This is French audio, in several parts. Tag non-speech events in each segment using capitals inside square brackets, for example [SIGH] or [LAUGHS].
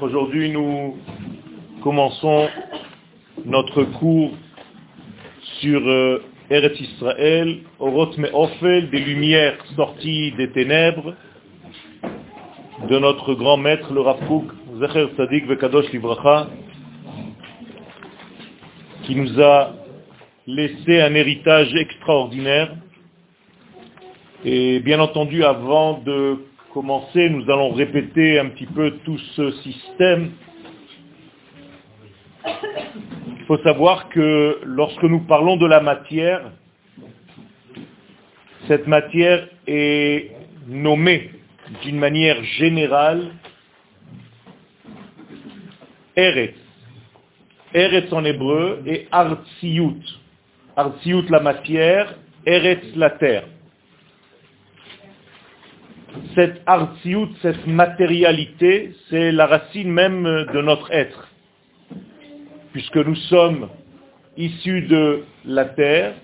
Aujourd'hui, nous commençons notre cours sur euh, Eretz Israël, Orot Me'ofel, des lumières sorties des ténèbres, de notre grand maître, le Rav Kook, Zecher Vekadosh Livracha, qui nous a laissé un héritage extraordinaire. Et bien entendu, avant de commencer, nous allons répéter un petit peu tout ce système. Il faut savoir que lorsque nous parlons de la matière, cette matière est nommée d'une manière générale Eretz. Eretz en hébreu et Artsiyut. Artsiyut la matière, Eretz la terre. Cette Artsiyut, cette matérialité, c'est la racine même de notre être. Puisque nous sommes issus de la terre,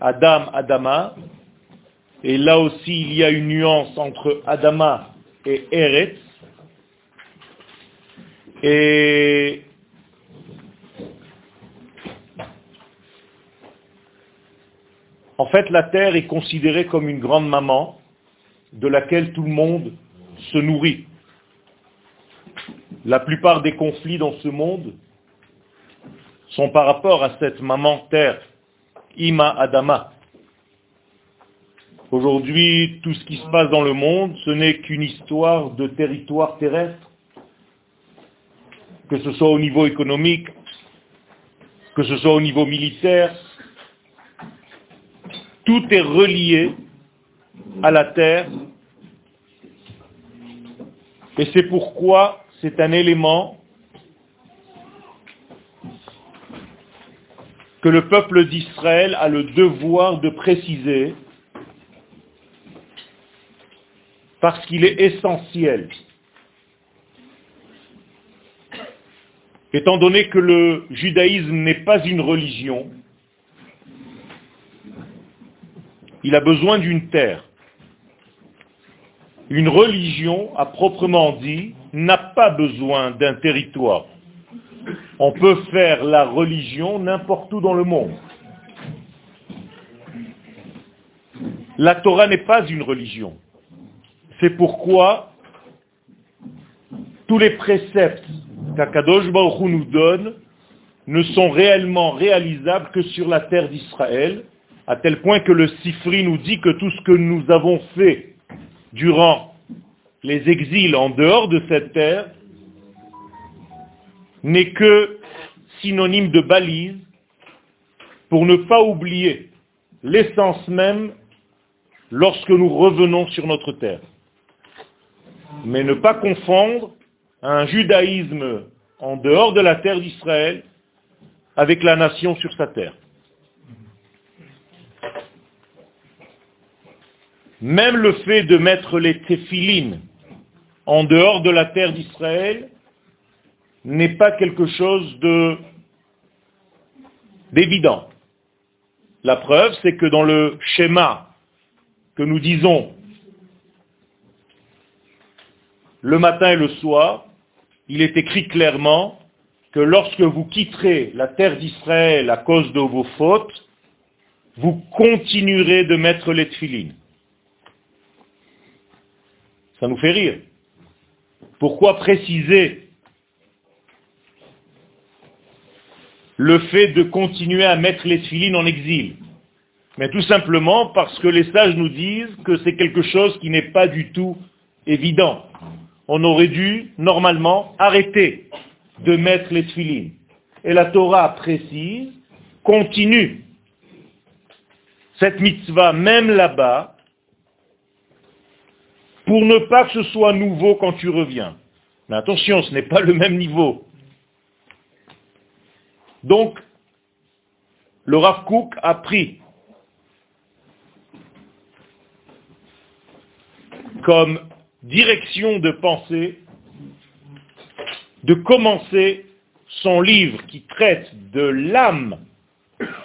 Adam, Adama, et là aussi il y a une nuance entre Adama et Eretz, et en fait, la terre est considérée comme une grande maman de laquelle tout le monde se nourrit. La plupart des conflits dans ce monde sont par rapport à cette maman terre, Ima Adama. Aujourd'hui, tout ce qui se passe dans le monde, ce n'est qu'une histoire de territoire terrestre que ce soit au niveau économique, que ce soit au niveau militaire, tout est relié à la terre. Et c'est pourquoi c'est un élément que le peuple d'Israël a le devoir de préciser parce qu'il est essentiel. Étant donné que le judaïsme n'est pas une religion, il a besoin d'une terre. Une religion, à proprement dit, n'a pas besoin d'un territoire. On peut faire la religion n'importe où dans le monde. La Torah n'est pas une religion. C'est pourquoi tous les préceptes qu'Akadosh Baruch nous donne ne sont réellement réalisables que sur la terre d'Israël, à tel point que le Sifri nous dit que tout ce que nous avons fait durant les exils en dehors de cette terre n'est que synonyme de balise pour ne pas oublier l'essence même lorsque nous revenons sur notre terre. Mais ne pas confondre un judaïsme en dehors de la terre d'Israël avec la nation sur sa terre. Même le fait de mettre les téphilines en dehors de la terre d'Israël n'est pas quelque chose de d'évident. La preuve, c'est que dans le schéma que nous disons le matin et le soir, il est écrit clairement que lorsque vous quitterez la terre d'Israël à cause de vos fautes, vous continuerez de mettre les tefilines. Ça nous fait rire. Pourquoi préciser le fait de continuer à mettre les tefilines en exil? Mais tout simplement parce que les sages nous disent que c'est quelque chose qui n'est pas du tout évident on aurait dû, normalement, arrêter de mettre les tefilines. Et la Torah précise, continue cette mitzvah, même là-bas, pour ne pas que ce soit nouveau quand tu reviens. Mais attention, ce n'est pas le même niveau. Donc, le Rav Kook a pris comme direction de pensée de commencer son livre qui traite de l'âme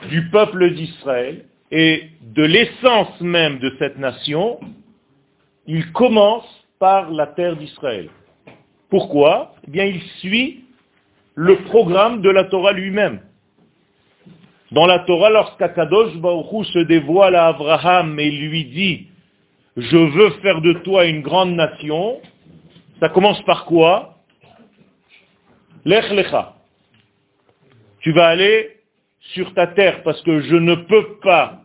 du peuple d'Israël et de l'essence même de cette nation il commence par la terre d'Israël. Pourquoi? Eh bien, il suit le programme de la Torah lui-même. Dans la Torah, lorsqu'Akadosh Baruch se dévoile à Abraham et lui dit « Je veux faire de toi une grande nation », ça commence par quoi? Lech lecha. Tu vas aller sur ta terre parce que je ne peux pas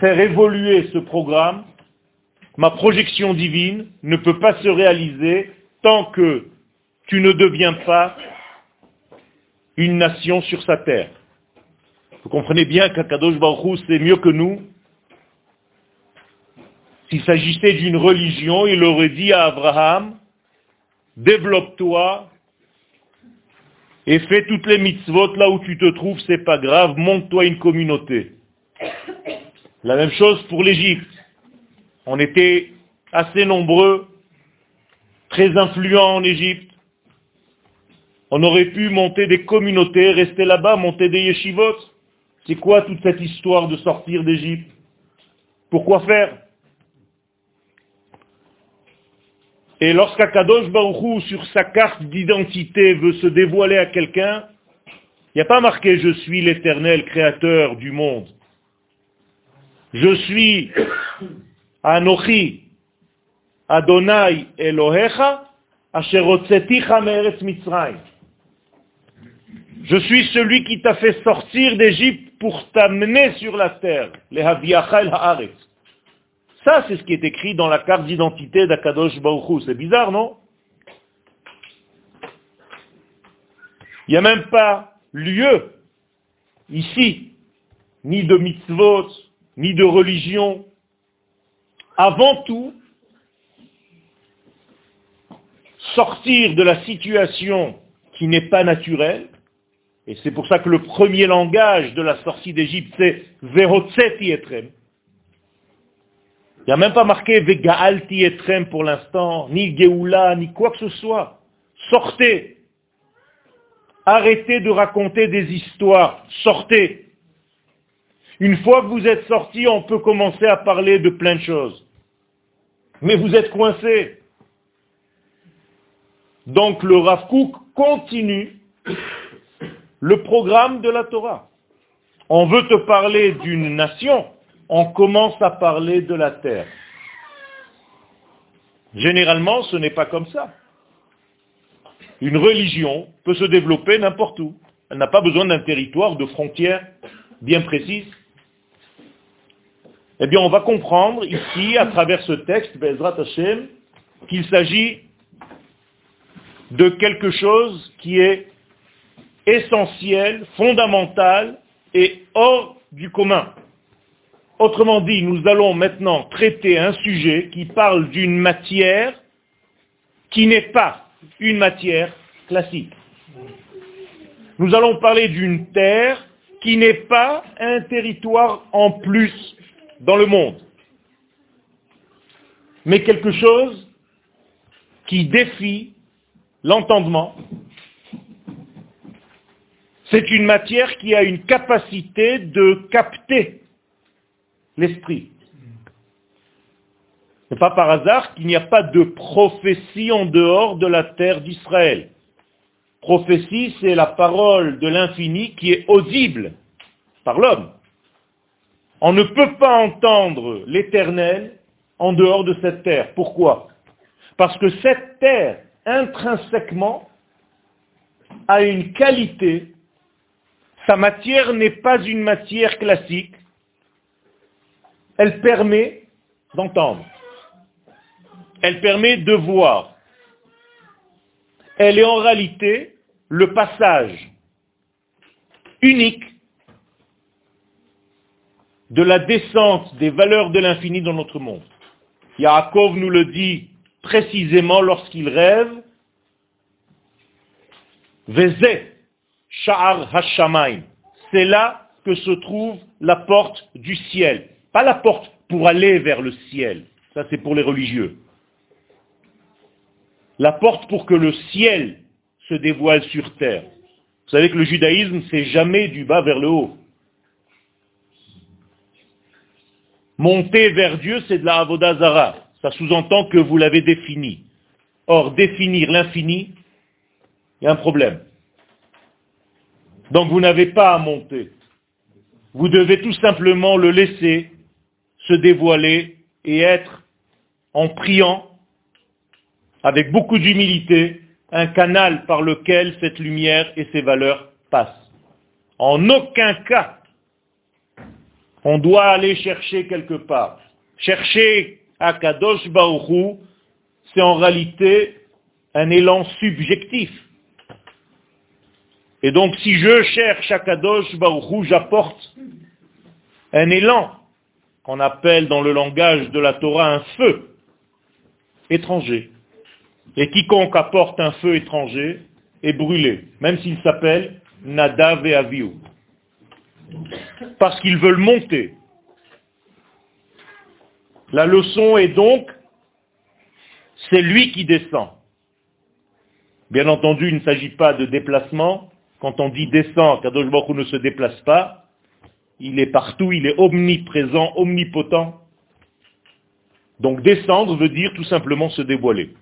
faire évoluer ce programme. Ma projection divine ne peut pas se réaliser tant que tu ne deviens pas une nation sur sa terre. Vous comprenez bien qu'Akadosh Baruch c'est mieux que nous. S'il s'agissait d'une religion, il aurait dit à Abraham, développe-toi et fais toutes les mitzvot là où tu te trouves, c'est pas grave, monte-toi une communauté. La même chose pour l'Égypte. On était assez nombreux, très influents en Égypte. On aurait pu monter des communautés, rester là-bas, monter des yeshivot. C'est quoi toute cette histoire de sortir d'Égypte? Pourquoi faire? Et lorsqu'Akadosh Baruchou, sur sa carte d'identité, veut se dévoiler à quelqu'un, il n'y a pas marqué « Je suis l'éternel créateur du monde ». Je suis Anochi, Adonai. Je suis celui qui t'a fait sortir d'Égypte pour t'amener sur la terre. Haaretz. Ça, c'est ce qui est écrit dans la carte d'identité d'Akadosh Baruchou. C'est bizarre, non? Il n'y a même pas lieu, ici, ni de mitzvot, ni de religion. Avant tout, sortir de la situation qui n'est pas naturelle, et c'est pour ça que le premier langage de la sortie d'Égypte, c'est Vehotzeti etrem. Il n'y a même pas marqué Vegaalti etrem pour l'instant, ni Geoula, ni quoi que ce soit. Sortez. Arrêtez de raconter des histoires. Sortez. Une fois que vous êtes sorti, on peut commencer à parler de plein de choses. Mais vous êtes coincé. Donc le Rav continue le programme de la Torah. On veut te parler d'une nation, on commence à parler de la terre. Généralement, ce n'est pas comme ça. Une religion peut se développer n'importe où. Elle n'a pas besoin d'un territoire de frontières bien précises. Eh bien, on va comprendre ici, à travers ce texte, Bezrat Hashem, qu'il s'agit de quelque chose qui est essentiel, fondamental et hors du commun. Autrement dit, nous allons maintenant traiter un sujet qui parle d'une matière qui n'est pas une matière classique. Nous allons parler d'une terre qui n'est pas un territoire en plus dans le monde, mais quelque chose qui défie l'entendement c'est une matière qui a une capacité de capter l'esprit. Ce n'est pas par hasard qu'il n'y a pas de prophétie en dehors de la terre d'Israël. Prophétie, c'est la parole de l'infini qui est audible par l'homme. On ne peut pas entendre l'éternel en dehors de cette terre. Pourquoi? Parce que cette terre, intrinsèquement, a une qualité sa matière n'est pas une matière classique. Elle permet d'entendre. Elle permet de voir. Elle est en réalité le passage unique de la descente des valeurs de l'infini dans notre monde. Yaakov nous le dit précisément lorsqu'il rêve. Vezet Sha'ar Hashamaim. C'est là que se trouve la porte du ciel. Pas la porte pour aller vers le ciel. Ça, c'est pour les religieux. La porte pour que le ciel se dévoile sur terre. Vous savez que le judaïsme, c'est jamais du bas vers le haut. Monter vers Dieu, c'est de la avodazara. ça sous-entend que vous l'avez défini. Or, définir l'infini, il y a un problème. Donc vous n'avez pas à monter. Vous devez tout simplement le laisser se dévoiler et être, en priant, avec beaucoup d'humilité, un canal par lequel cette lumière et ces valeurs passent. En aucun cas, on doit aller chercher quelque part. Chercher à Kadosh c'est en réalité un élan subjectif. Et donc si je cherche à Kadosh j'apporte un élan qu'on appelle dans le langage de la Torah un feu étranger. Et quiconque apporte un feu étranger est brûlé, même s'il s'appelle Nadav et. Parce qu'ils veulent monter. La leçon est donc, c'est lui qui descend. Bien entendu, il ne s'agit pas de déplacement. Quand on dit descend, Kadosh Baruch ne se déplace pas, il est partout, il est omniprésent, omnipotent. Donc descendre veut dire tout simplement se dévoiler.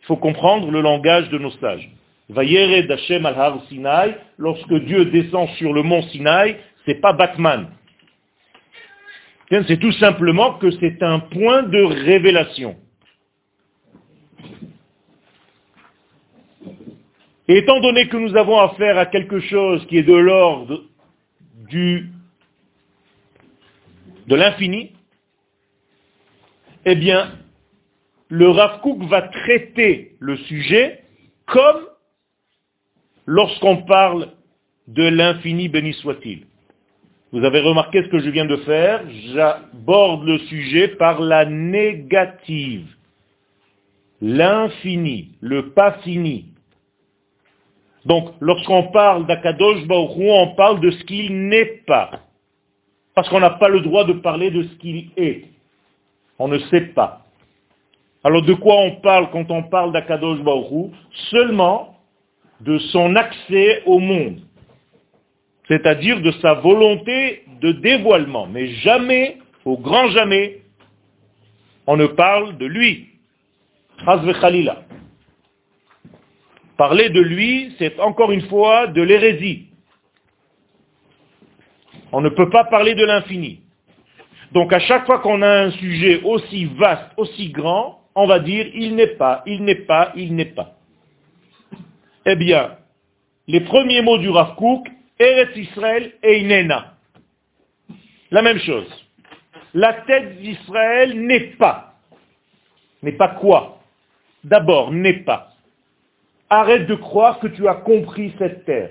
Il faut comprendre le langage de nos sages. Vayere d'Hachem al-Har Sinai, lorsque Dieu descend sur le mont Sinai, c'est pas Batman. C'est tout simplement que c'est un point de révélation. Et étant donné que nous avons affaire à quelque chose qui est de l'ordre du de l'infini, eh bien, le Rav va traiter le sujet comme lorsqu'on parle de l'infini, béni soit-il. Vous avez remarqué ce que je viens de faire J'aborde le sujet par la négative. L'infini, le pas fini. Donc, lorsqu'on parle d'Akadosh Baruch on parle de ce qu'il n'est pas. Parce qu'on n'a pas le droit de parler de ce qu'il est. On ne sait pas. Alors de quoi on parle quand on parle d'Akadosh Baruch Seulement de son accès au monde c'est-à-dire de sa volonté de dévoilement. Mais jamais, au grand jamais, on ne parle de lui. Parler de lui, c'est encore une fois de l'hérésie. On ne peut pas parler de l'infini. Donc à chaque fois qu'on a un sujet aussi vaste, aussi grand, on va dire il n'est pas, il n'est pas, il n'est pas. Eh bien, les premiers mots du Rav Eretz Israël et Inena. La même chose. La tête d'Israël n'est pas. N'est pas quoi? D'abord, n'est pas. Arrête de croire que tu as compris cette terre.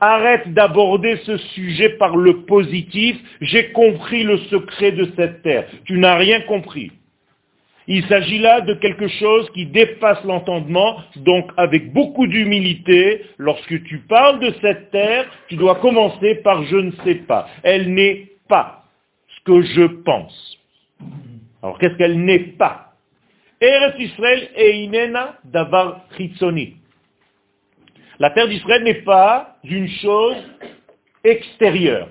Arrête d'aborder ce sujet par le positif. J'ai compris le secret de cette terre. Tu n'as rien compris. Il s'agit là de quelque chose qui dépasse l'entendement, donc avec beaucoup d'humilité, lorsque tu parles de cette terre, tu dois commencer par je ne sais pas. Elle n'est pas ce que je pense. Alors qu'est-ce qu'elle n'est pas? Eretz Israël et Inena Davar La terre d'Israël n'est pas une chose extérieure.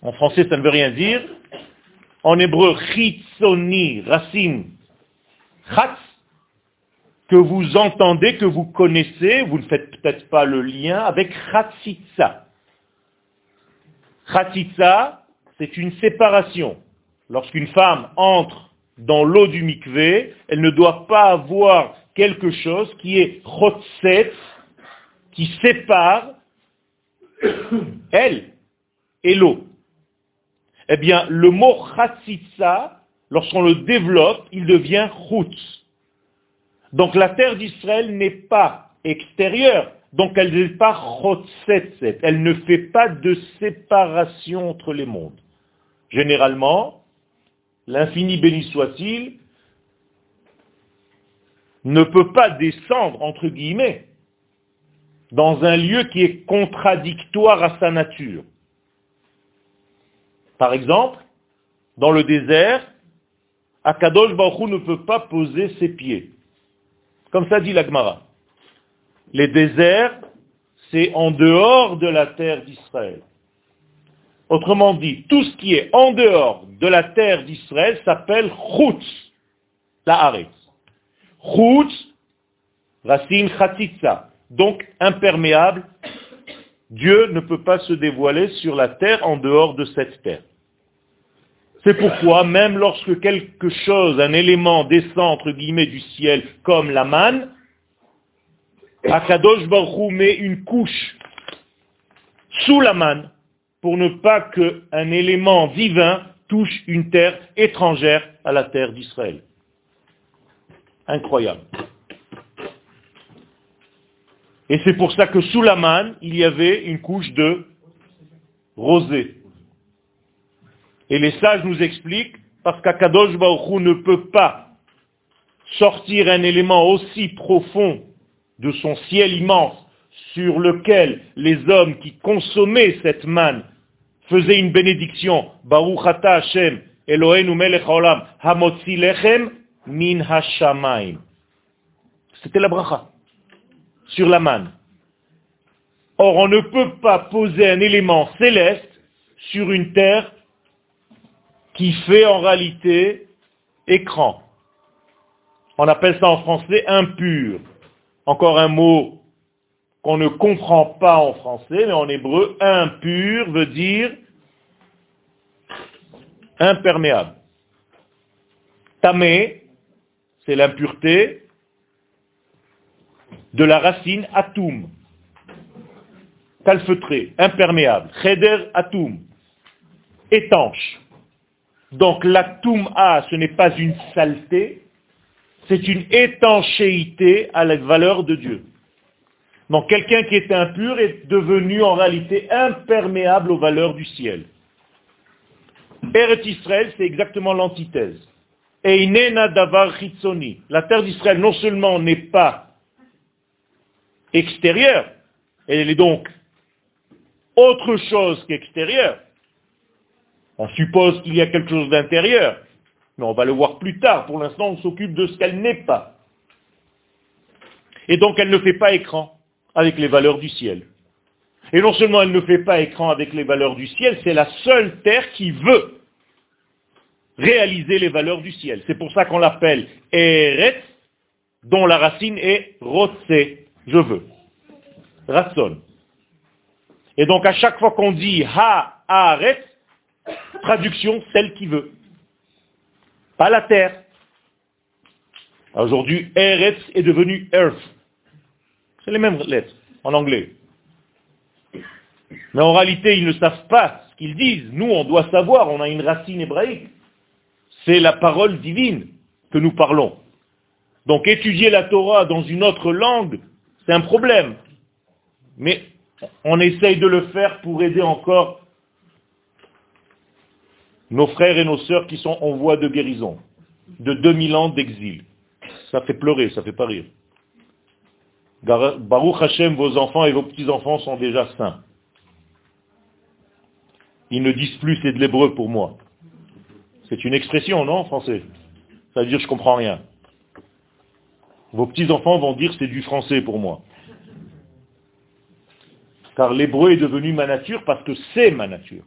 En français, ça ne veut rien dire. En hébreu, chitzoni, racine, Chatz, que vous entendez, que vous connaissez, vous ne faites peut-être pas le lien avec Chatzitza. Chatzitza, c'est une séparation. Lorsqu'une femme entre dans l'eau du mikvé, elle ne doit pas avoir quelque chose qui est chotzet, qui sépare [COUGHS] elle et l'eau. Eh bien, le mot chatzitza, lorsqu'on le développe, il devient chutz. Donc la terre d'Israël n'est pas extérieure, donc elle n'est pas chotzetset, elle ne fait pas de séparation entre les mondes. Généralement, l'infini béni soit-il, ne peut pas descendre, entre guillemets, dans un lieu qui est contradictoire à sa nature. Par exemple, dans le désert, Akadosh Baruch ne peut pas poser ses pieds. Comme ça dit l'Agmara. Les déserts, c'est en dehors de la terre d'Israël. Autrement dit, tout ce qui est en dehors de la terre d'Israël s'appelle Chutz. La'aretz. Chutz, racine chatitza. Donc imperméable. Dieu ne peut pas se dévoiler sur la terre en dehors de cette terre. C'est pourquoi, même lorsque quelque chose, un élément descend entre guillemets du ciel, comme la manne, Akadosh Baruch met une couche sous la manne pour ne pas qu'un élément divin touche une terre étrangère à la terre d'Israël. Incroyable. Et c'est pour ça que sous la manne, il y avait une couche de rosée. Et les sages nous expliquent, parce qu'Akadosh Baruch ne peut pas sortir un élément aussi profond de son ciel immense sur lequel les hommes qui consommaient cette manne faisaient une bénédiction. Baruch Hashem, Eloheinu melech hamotzi lechem min hashamayim. C'était la bracha sur la manne. Or, on ne peut pas poser un élément céleste sur une terre qui fait en réalité écran. On appelle ça en français impur. Encore un mot qu'on ne comprend pas en français, mais en hébreu, impur veut dire imperméable. Tamé, c'est l'impureté de la racine atum, calfeutré, imperméable. Cheder atum, étanche. Donc l'atum A, ce n'est pas une saleté, c'est une étanchéité à la valeur de Dieu. Donc quelqu'un qui est impur est devenu en réalité imperméable aux valeurs du ciel. Eret Israël, c'est exactement l'antithèse. Davar chitzoni. La terre d'Israël non seulement n'est pas extérieure, elle est donc autre chose qu'extérieure. On suppose qu'il y a quelque chose d'intérieur, mais on va le voir plus tard. Pour l'instant, on s'occupe de ce qu'elle n'est pas. Et donc, elle ne fait pas écran avec les valeurs du ciel. Et non seulement elle ne fait pas écran avec les valeurs du ciel, c'est la seule terre qui veut réaliser les valeurs du ciel. C'est pour ça qu'on l'appelle Eretz, dont la racine est Rotse, je veux. Rasson. Et donc à chaque fois qu'on dit Ha, traduction, celle qui veut. Pas la terre. Aujourd'hui, Eretz est devenu Earth. C'est les mêmes lettres en anglais. Mais en réalité, ils ne savent pas ce qu'ils disent. Nous, on doit savoir, on a une racine hébraïque. C'est la parole divine que nous parlons. Donc étudier la Torah dans une autre langue, c'est un problème. Mais on essaye de le faire pour aider encore nos frères et nos sœurs qui sont en voie de guérison, de 2000 ans d'exil. Ça fait pleurer, ça fait pas rire. Baruch Hashem, vos enfants et vos petits-enfants sont déjà saints. Ils ne disent plus c'est de l'hébreu pour moi. C'est une expression, non, français? Ça veut dire je comprends rien. Vos petits-enfants vont dire c'est du français pour moi. Car l'hébreu est devenu ma nature parce que c'est ma nature.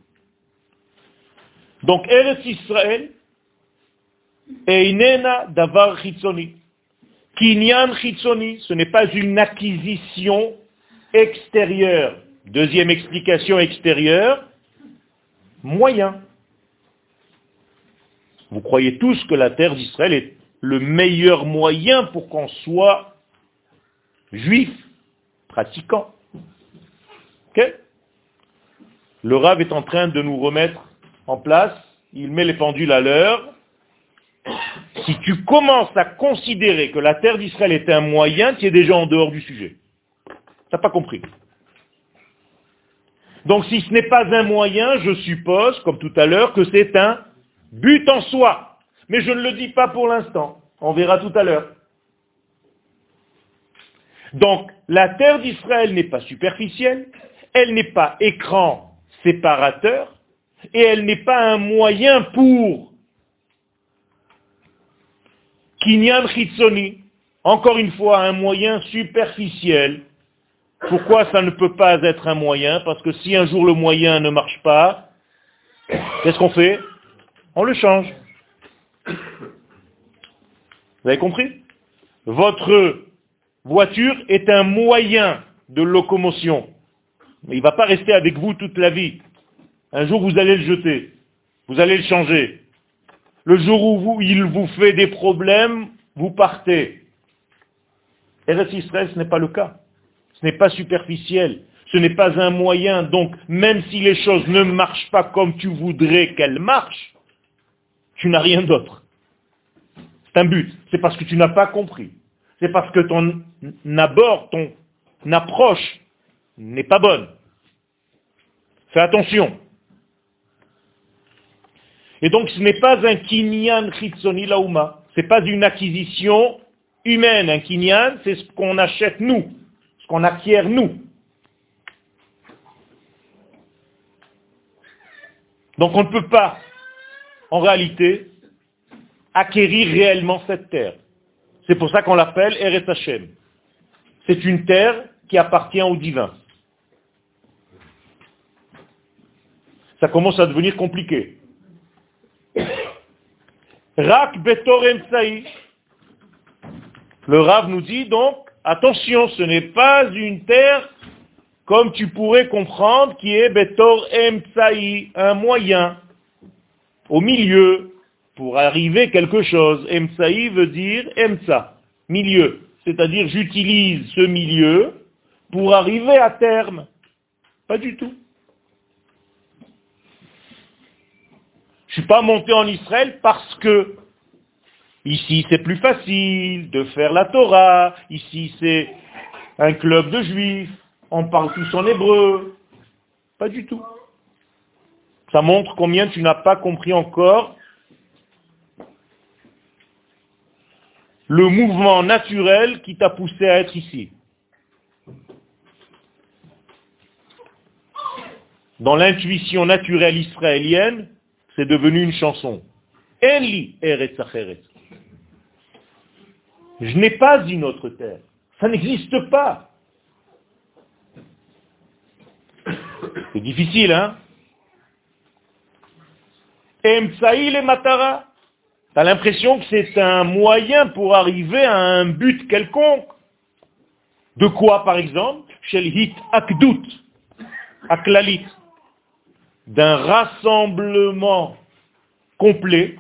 Donc Eretz Israël, Einena Davar Chitzoni. Kinyan Chitzoni, ce n'est pas une acquisition extérieure. Deuxième explication extérieure, moyen. Vous croyez tous que la terre d'Israël est le meilleur moyen pour qu'on soit juif, pratiquant. Le Rav est en train de nous remettre en place, il met les pendules à l'heure, si tu commences à considérer que la terre d'Israël est un moyen, tu es déjà en dehors du sujet. Tu n'as pas compris. Donc si ce n'est pas un moyen, je suppose, comme tout à l'heure, que c'est un but en soi. Mais je ne le dis pas pour l'instant. On verra tout à l'heure. Donc la terre d'Israël n'est pas superficielle, elle n'est pas écran séparateur, et elle n'est pas un moyen pour Kinyan Chitsoni, encore une fois, un moyen superficiel. Pourquoi ça ne peut pas être un moyen? Parce que si un jour le moyen ne marche pas, qu'est-ce qu'on fait? On le change. Vous avez compris? Votre voiture est un moyen de locomotion. Il ne va pas rester avec vous toute la vie. Un jour, vous allez le jeter. Vous allez le changer. Le jour où il vous fait des problèmes, vous partez. Eretz Israël, ce n'est pas le cas. Ce n'est pas superficiel. Ce n'est pas un moyen. Donc, même si les choses ne marchent pas comme tu voudrais qu'elles marchent, tu n'as rien d'autre. C'est un but. C'est parce que tu n'as pas compris. C'est parce que ton abord, ton approche n'est pas bonne. Fais attention. Et donc ce n'est pas un kinyan chitzoni lauma. Ce n'est pas une acquisition humaine. Un kinyan, c'est ce qu'on achète nous, ce qu'on acquiert nous. Donc on ne peut pas, en réalité, acquérir réellement cette terre. C'est pour ça qu'on l'appelle Eretz Hashem. C'est une terre qui appartient au divin. Ça commence à devenir compliqué. Rak Betor Le Rav nous dit donc, attention, ce n'est pas une terre comme tu pourrais comprendre qui est Betor Emtsaï, un moyen, au milieu, pour arriver quelque chose. Emtsaï veut dire Emtsa, milieu. C'est-à-dire j'utilise ce milieu pour arriver à terme. Pas du tout. Je ne suis pas monté en Israël parce que ici c'est plus facile de faire la Torah, ici c'est un club de juifs, on parle tous en hébreu. Pas du tout. Ça montre combien tu n'as pas compris encore le mouvement naturel qui t'a poussé à être ici. Dans l'intuition naturelle israélienne, c'est devenu une chanson. Eli Eretz Je n'ai pas une autre terre. Ça n'existe pas. C'est difficile, hein? Emsaïl et Matara. T'as l'impression que c'est un moyen pour arriver à un but quelconque. De quoi, par exemple? Hit Akdut, Aklalit. D'un rassemblement complet.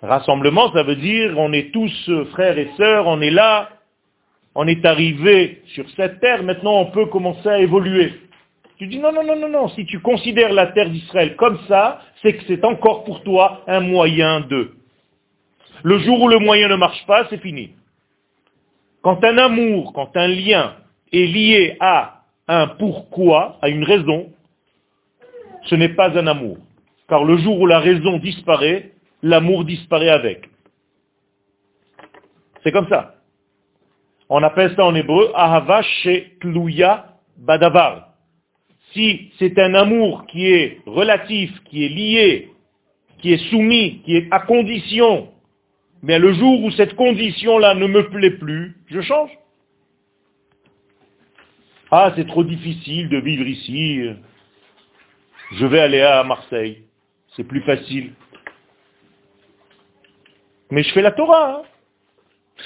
Rassemblement, ça veut dire on est tous frères et sœurs, on est là, on est arrivé sur cette terre, maintenant on peut commencer à évoluer. Tu dis non, non, non, non, non, si tu considères la terre d'Israël comme ça, c'est que c'est encore pour toi un moyen de. Le jour où le moyen ne marche pas, c'est fini. Quand un amour, quand un lien est lié à un pourquoi, à une raison, ce n'est pas un amour. Car le jour où la raison disparaît, l'amour disparaît avec. C'est comme ça. On appelle ça en hébreu Ahava Tluya Badavar. Si c'est un amour qui est relatif, qui est lié, qui est soumis, qui est à condition, mais le jour où cette condition-là ne me plaît plus, je change. Ah, c'est trop difficile de vivre ici. Je vais aller à Marseille. C'est plus facile. Mais je fais la Torah. Hein.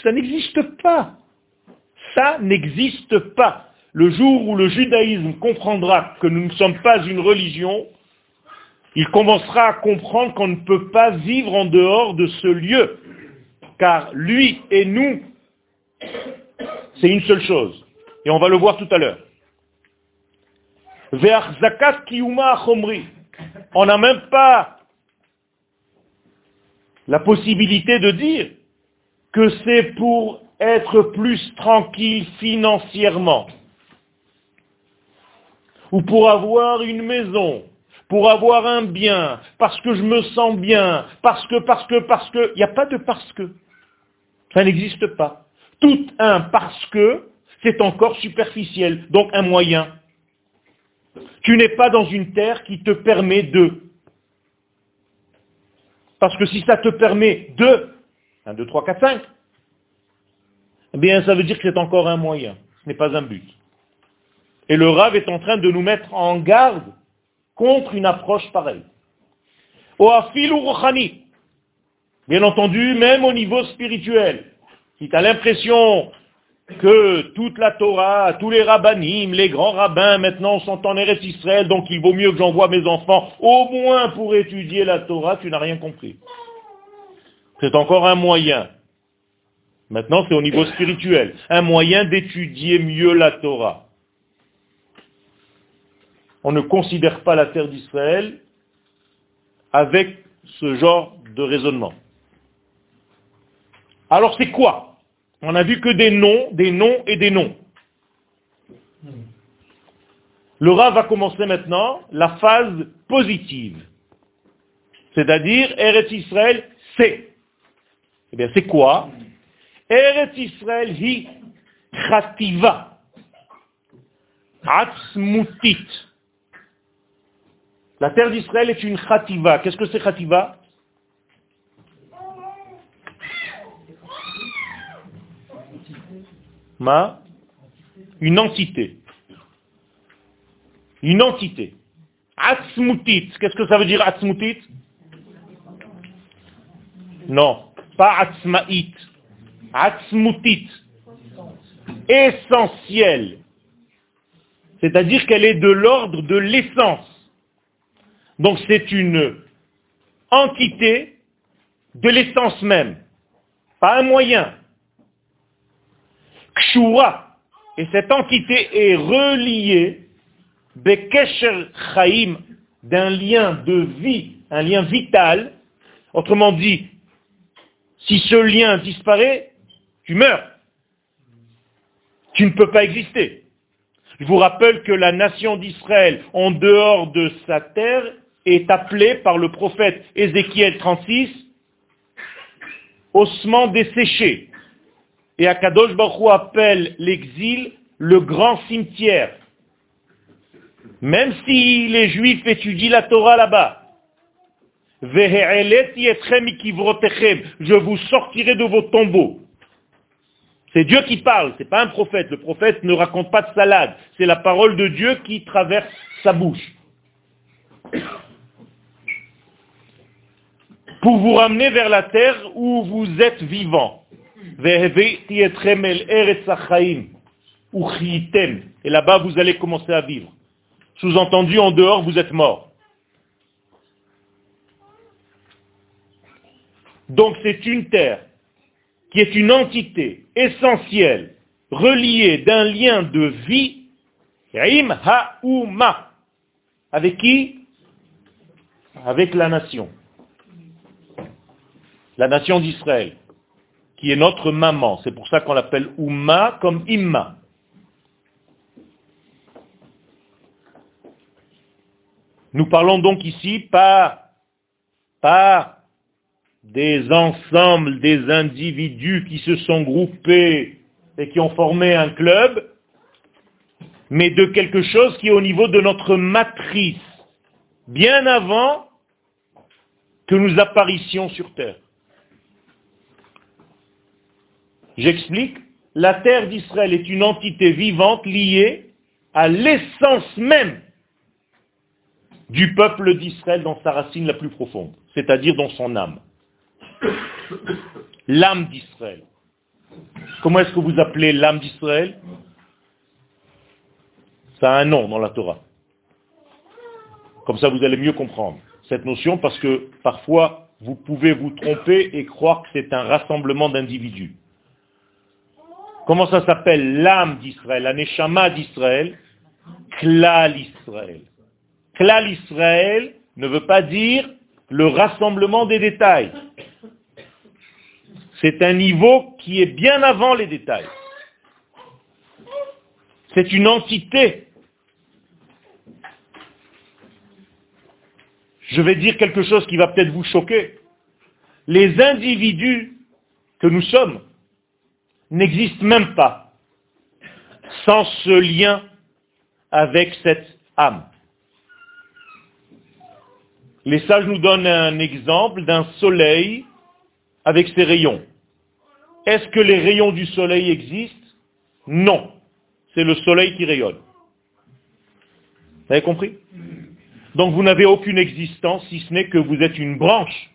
Ça n'existe pas. Ça n'existe pas. Le jour où le judaïsme comprendra que nous ne sommes pas une religion, il commencera à comprendre qu'on ne peut pas vivre en dehors de ce lieu. Car lui et nous, c'est une seule chose. Et on va le voir tout à l'heure. On n'a même pas la possibilité de dire que c'est pour être plus tranquille financièrement, ou pour avoir une maison, pour avoir un bien, parce que je me sens bien, parce que, parce que, parce que, il n'y a pas de parce que. Ça n'existe pas. Tout un parce que, c'est encore superficiel, donc un moyen. Tu n'es pas dans une terre qui te permet de. Parce que si ça te permet de, 1, 2, 3, 4, 5, eh bien ça veut dire que c'est encore un moyen, ce n'est pas un but. Et le Rav est en train de nous mettre en garde contre une approche pareille. Bien entendu, même au niveau spirituel. Si tu l'impression que toute la Torah, tous les rabbinim, les grands rabbins maintenant sont en Eretz Israël, donc il vaut mieux que j'envoie mes enfants au moins pour étudier la Torah, tu n'as rien compris. C'est encore un moyen. Maintenant, c'est au niveau spirituel. Un moyen d'étudier mieux la Torah. On ne considère pas la terre d'Israël avec ce genre de raisonnement. Alors c'est quoi On a vu que des noms, des noms et des noms. Le va commencer maintenant la phase positive. C'est-à-dire, Eretz Israël, c'est. Eh bien, c'est quoi? Eretz Israël hi chativa. Atzmutit. La terre d'Israël est une chativa. Qu'est-ce que c'est chativa? Ma Une entité. Une entité. Atzmutit. Qu'est-ce que ça veut dire atzmutit? Non, pas atzmaït. Atzmutit. Essentielle. C'est-à-dire qu'elle est de l'ordre de l'essence. Donc c'est une entité de l'essence même, pas un moyen. Kshura, et cette entité est reliée, Bekesher Chaim, d'un lien de vie, un lien vital. Autrement dit, si ce lien disparaît, tu meurs. Tu ne peux pas exister. Je vous rappelle que la nation d'Israël, en dehors de sa terre, est appelée par le prophète Ézéchiel 36 ossement desséché. Et Akadosh Baruch appelle l'exil le grand cimetière. Même si les Juifs étudient la Torah là-bas, je vous sortirai de vos tombeaux. C'est Dieu qui parle, c'est pas un prophète. Le prophète ne raconte pas de salade. C'est la parole de Dieu qui traverse sa bouche. Pour vous ramener vers la terre où vous êtes vivant. Et là-bas, vous allez commencer à vivre. Sous-entendu, en dehors, vous êtes mort. Donc c'est une terre qui est une entité essentielle, reliée d'un lien de vie, Ha'uma. Avec qui? Avec la nation. La nation d'Israël, qui est notre maman. C'est pour ça qu'on l'appelle Uma comme Imma. Nous parlons donc ici pas, pas des ensembles, des individus qui se sont groupés et qui ont formé un club, mais de quelque chose qui est au niveau de notre matrice, bien avant que nous apparaissions sur Terre. J'explique, la terre d'Israël est une entité vivante liée à l'essence même du peuple d'Israël dans sa racine la plus profonde, c'est-à-dire dans son âme l'âme d'Israël. Comment est-ce que vous appelez l'âme d'Israël? Ça a un nom dans la Torah. Comme ça, vous allez mieux comprendre cette notion parce que parfois, vous pouvez vous tromper et croire que c'est un rassemblement d'individus. Comment ça s'appelle l'âme d'Israël, la neshama d'Israël? Klal Israël. Klal Israël ne veut pas dire le rassemblement des détails. C'est un niveau qui est bien avant les détails. C'est une entité. Je vais dire quelque chose qui va peut-être vous choquer. Les individus que nous sommes n'existent même pas sans ce lien avec cette âme. Les sages nous donnent un exemple d'un soleil avec ses rayons. Est-ce que les rayons du soleil existent? Non. C'est le soleil qui rayonne. Vous avez compris? Donc vous n'avez aucune existence si ce n'est que vous êtes une branche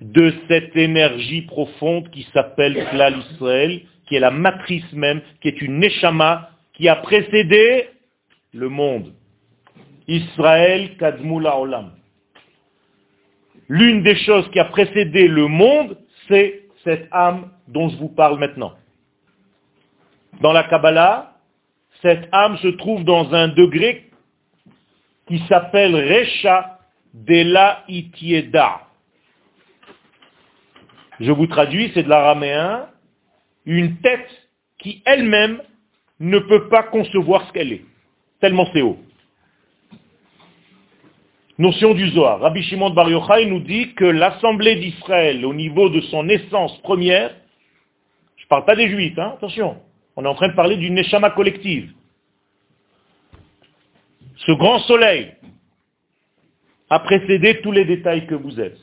de cette énergie profonde qui s'appelle Klal Israël, qui est la matrice même, qui est une Neshama, qui a précédé le monde. Israël Kadmula Olam. L'une des choses qui a précédé le monde, c'est cette âme dont je vous parle maintenant. Dans la Kabbalah, cette âme se trouve dans un degré qui s'appelle Recha Dela Itieda. Je vous traduis, c'est de l'araméen, une tête qui elle-même ne peut pas concevoir ce qu'elle est, tellement c'est haut. Notion du Zohar. Rabbi Shimon Bar Yochai nous dit que l'assemblée d'Israël, au niveau de son essence première, je ne parle pas des juifs, hein, attention, on est en train de parler d'une neshama collective. Ce grand soleil a précédé tous les détails que vous êtes.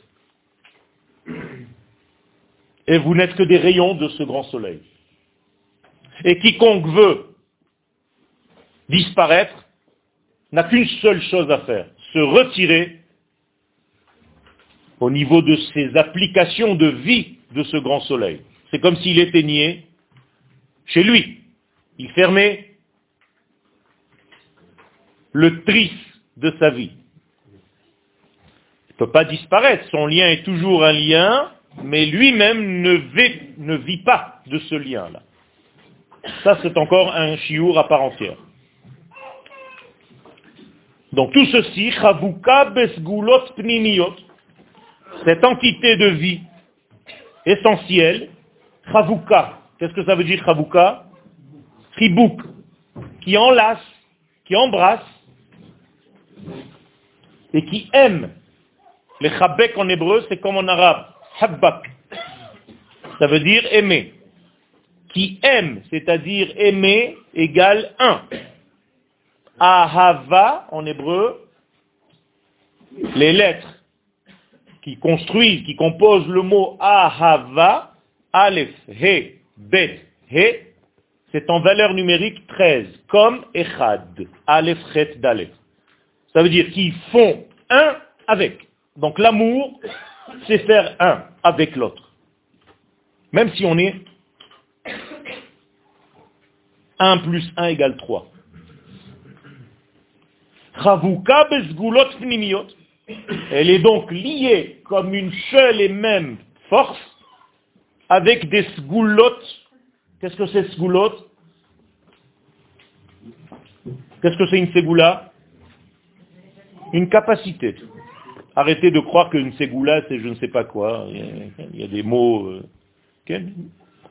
Et vous n'êtes que des rayons de ce grand soleil. Et quiconque veut disparaître n'a qu'une seule chose à faire, se retirer au niveau de ses applications de vie de ce grand soleil. C'est comme s'il éteignait chez lui. Il fermait le tris de sa vie. Il ne peut pas disparaître. Son lien est toujours un lien, mais lui-même ne, vit, pas de ce lien-là. Ça, c'est encore un chiour à part entière. Donc tout ceci, chavuka besgulot pnimiyot, cette entité de vie essentielle, chavuka, qu'est-ce que ça veut dire chavuka? Chibouk, qui enlace, qui embrasse, et qui aime. Le chabek en hébreu, c'est comme en arabe, habbak. Ça veut dire aimer. Qui aime, c'est-à-dire aimer égale un. Ahava, en hébreu, les lettres qui construisent, qui composent le mot Ahava, Aleph, He, Bet, He, c'est en valeur numérique 13, comme Echad, Aleph, Chet, Dalef. Ça veut dire qu'ils font un avec. Donc l'amour, c'est faire un avec l'autre. Même si on est 1 plus 1 égale 3. Elle est donc liée comme une seule et même force avec des sgulot. Qu'est-ce que c'est sgulot Qu'est-ce que c'est une ségoula? Une capacité. Arrêtez de croire qu'une ségoula, c'est je ne sais pas quoi. Il y a des mots... Euh,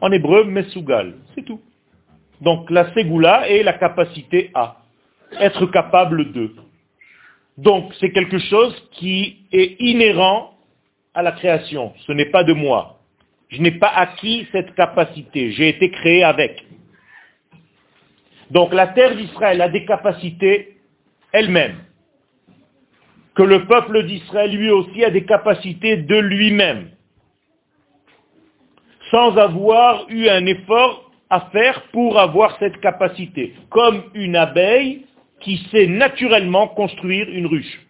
en hébreu, mesugal, c'est tout. Donc la ségoula est la capacité à être capable de. Donc c'est quelque chose qui est inhérent à la création. Ce n'est pas de moi. Je n'ai pas acquis cette capacité. J'ai été créé avec. Donc la terre d'Israël a des capacités elle-même. Que le peuple d'Israël lui aussi a des capacités de lui-même. Sans avoir eu un effort à faire pour avoir cette capacité. Comme une abeille qui sait naturellement construire une ruche.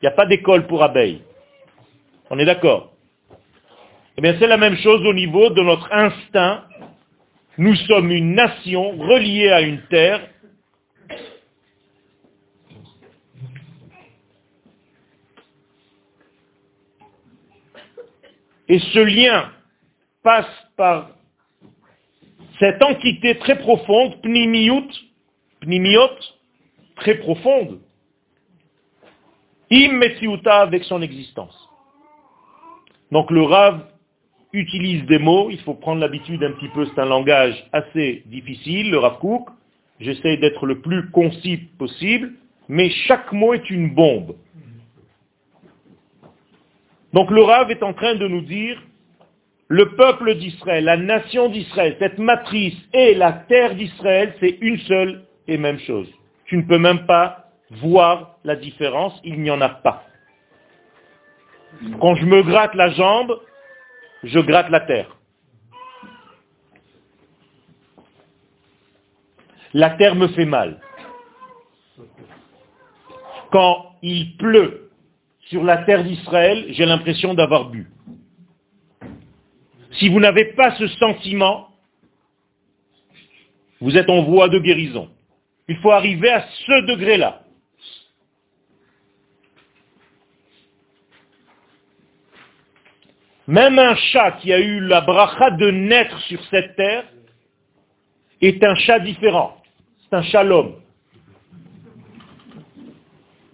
Il n'y a pas d'école pour abeilles. On est d'accord Eh bien, c'est la même chose au niveau de notre instinct. Nous sommes une nation reliée à une terre. Et ce lien passe par cette entité très profonde, pnimiut, très profonde, immetsiuta avec son existence. Donc le Rav utilise des mots, il faut prendre l'habitude un petit peu, c'est un langage assez difficile, le Rav Kook, j'essaie d'être le plus concis possible, mais chaque mot est une bombe. Donc le Rav est en train de nous dire, le peuple d'Israël, la nation d'Israël, cette matrice et la terre d'Israël, c'est une seule et même chose. Tu ne peux même pas voir la différence, il n'y en a pas. Quand je me gratte la jambe, je gratte la terre. La terre me fait mal. Quand il pleut sur la terre d'Israël, j'ai l'impression d'avoir bu. Si vous n'avez pas ce sentiment, vous êtes en voie de guérison. Il faut arriver à ce degré-là. Même un chat qui a eu la bracha de naître sur cette terre est un chat différent. C'est un shalom.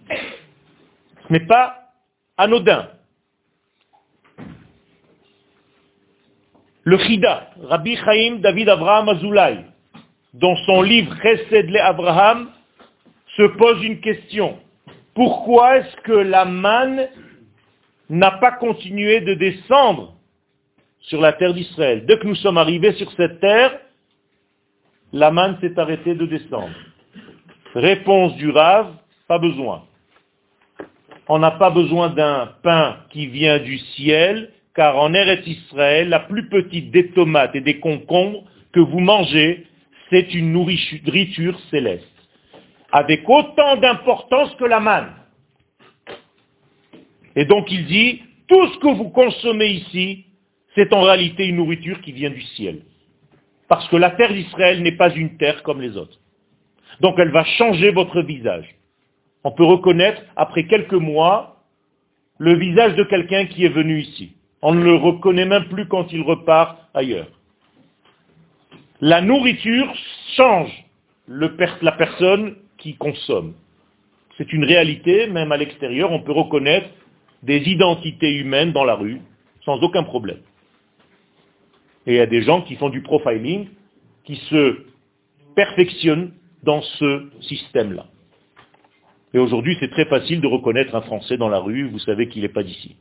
Ce n'est pas anodin. Le Chida, Rabbi Chaim David Avraham Azoulay, dans son livre Chesed le Abraham, se pose une question. Pourquoi est-ce que la manne n'a pas continué de descendre sur la terre d'Israël? Dès que nous sommes arrivés sur cette terre, la manne s'est arrêtée de descendre. Réponse du Rav, pas besoin. On n'a pas besoin d'un pain qui vient du ciel, car en Eretz Israël, la plus petite des tomates et des concombres que vous mangez, c'est une nourriture céleste, avec autant d'importance que la manne. Et donc il dit, tout ce que vous consommez ici, c'est en réalité une nourriture qui vient du ciel. Parce que la terre d'Israël n'est pas une terre comme les autres. Donc elle va changer votre visage. On peut reconnaître, après quelques mois, le visage de quelqu'un qui est venu ici. On ne le reconnaît même plus quand il repart ailleurs. La nourriture change la personne qui consomme. C'est une réalité, même à l'extérieur, on peut reconnaître des identités humaines dans la rue sans aucun problème. Et il y a des gens qui font du profiling, qui se perfectionnent dans ce système-là. Et aujourd'hui, c'est très facile de reconnaître un Français dans la rue, vous savez qu'il n'est pas d'ici.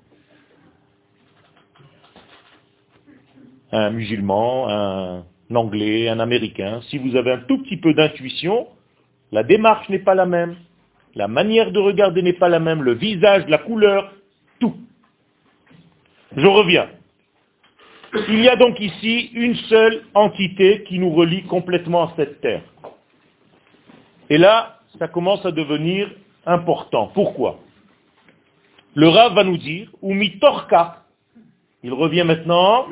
Un musulman, un Anglais, un Américain, si vous avez un tout petit peu d'intuition, la démarche n'est pas la même, la manière de regarder n'est pas la même, le visage, la couleur, tout. Je reviens. Il y a donc ici une seule entité qui nous relie complètement à cette terre. Et là, ça commence à devenir important. Pourquoi? Le Rav va nous dire, ou mitorka, il revient maintenant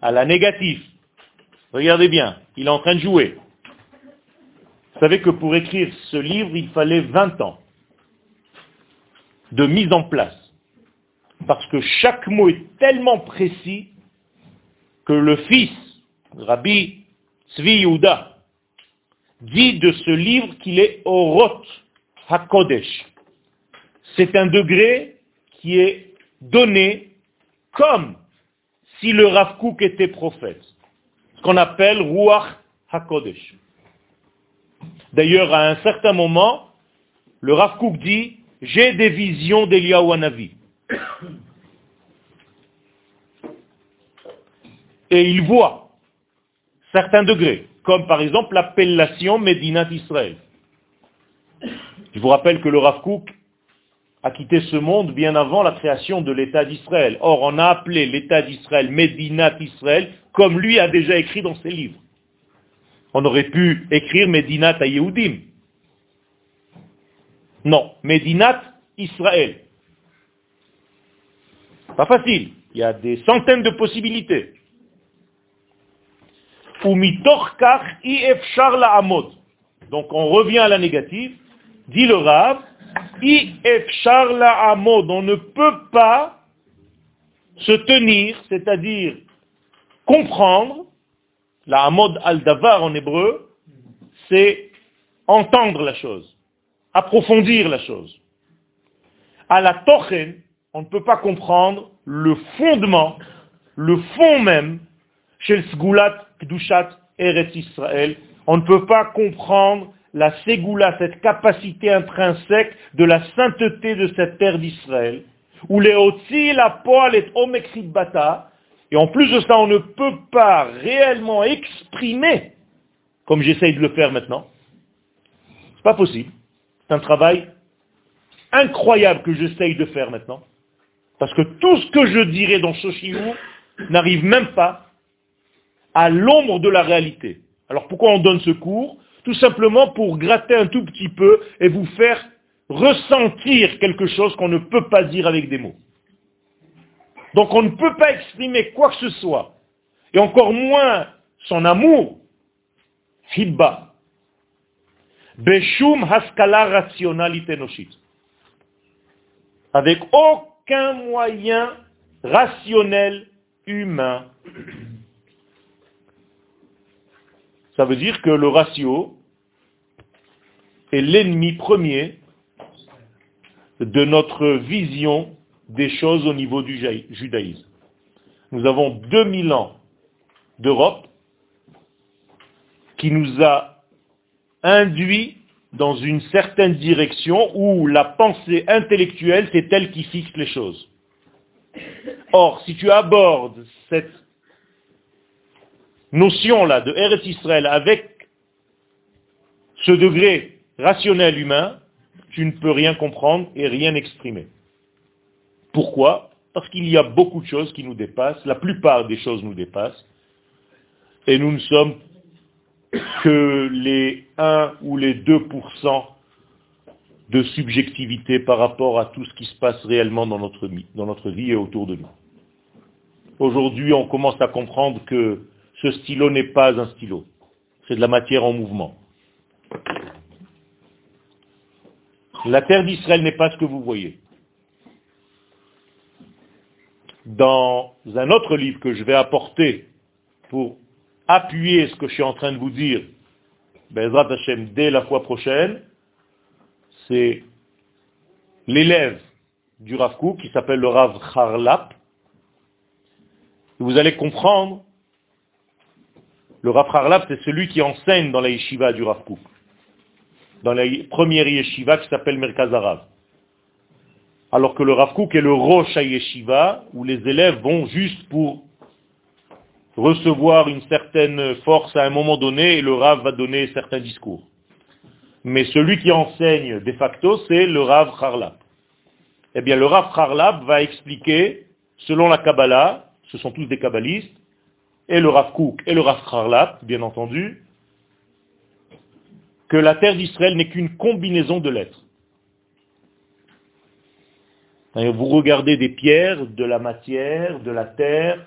à la négative. Regardez bien, il est en train de jouer. Vous savez que pour écrire ce livre, il fallait 20 ans de mise en place. Parce que chaque mot est tellement précis que le fils, Rabbi Tzvi dit de ce livre qu'il est Oroth HaKodesh. C'est un degré qui est donné comme si le Rav Kook était prophète. Ce qu'on appelle Ruach HaKodesh. D'ailleurs, à un certain moment, le Rav Kook dit, j'ai des visions d'Eliyahu Hanavi. Et il voit certains degrés, comme par exemple l'appellation Médinat Israël. Je vous rappelle que le Rav a quitté ce monde bien avant la création de l'État d'Israël. Or, on a appelé l'État d'Israël Médinat Israël, comme lui a déjà écrit dans ses livres. On aurait pu écrire Médinat à Yehudim. Non, Médinat Israël. Pas facile. Il y a des centaines de possibilités. Donc on revient à la négative. Dit le Rav, on ne peut pas se tenir, c'est-à-dire comprendre, la amod al-davar en hébreu, c'est entendre la chose, approfondir la chose. À la tochen, on ne peut pas comprendre le fondement, le fond même, chez le Sgulat Kdushat Eretz Israël. On ne peut pas comprendre la Ségoula, cette capacité intrinsèque de la sainteté de cette terre d'Israël, où les Otsi, la poêle est bata, et en plus de ça, on ne peut pas réellement exprimer, comme j'essaye de le faire maintenant. C'est pas possible. C'est un travail incroyable que j'essaye de faire maintenant. Parce que tout ce que je dirais dans ce n'arrive même pas à l'ombre de la réalité. Alors pourquoi on donne ce cours Tout simplement pour gratter un tout petit peu et vous faire ressentir quelque chose qu'on ne peut pas dire avec des mots. Donc on ne peut pas exprimer quoi que ce soit et encore moins son amour, hibba, beshum haskala rationalité avec aucun moyen rationnel humain. Ça veut dire que le ratio est l'ennemi premier de notre vision des choses au niveau du judaïsme. Nous avons 2000 ans d'Europe qui nous a induit dans une certaine direction où la pensée intellectuelle, c'est elle qui fixe les choses. Or, si tu abordes cette notion-là de Eretz Israël avec ce degré rationnel humain, tu ne peux rien comprendre et rien exprimer. Pourquoi? Parce qu'il y a beaucoup de choses qui nous dépassent, la plupart des choses nous dépassent, et nous ne sommes que les 1 ou les 2% de subjectivité par rapport à tout ce qui se passe réellement dans notre, dans notre vie et autour de nous. Aujourd'hui, on commence à comprendre que ce stylo n'est pas un stylo. C'est de la matière en mouvement. La terre d'Israël n'est pas ce que vous voyez. Dans un autre livre que je vais apporter pour appuyer ce que je suis en train de vous dire, Bezrat Hashem, dès la fois prochaine, c'est l'élève du Rav Kook, qui s'appelle le Rav Harlap. Vous allez comprendre, le Rav Harlap, c'est celui qui enseigne dans la yeshiva du Rav Kook, dans la première yeshiva qui s'appelle Merkaz Arav. Alors que le Rav Kook est le Rosh Yeshiva, où les élèves vont juste pour recevoir une certaine force à un moment donné et le Rav va donner certains discours. Mais celui qui enseigne de facto, c'est le Rav Harlap. Eh bien, le Rav Harlap va expliquer, selon la Kabbalah, ce sont tous des kabbalistes, et le Rav et le Rav Harlap, bien entendu, que la terre d'Israël n'est qu'une combinaison de lettres. Vous regardez des pierres, de la matière, de la terre,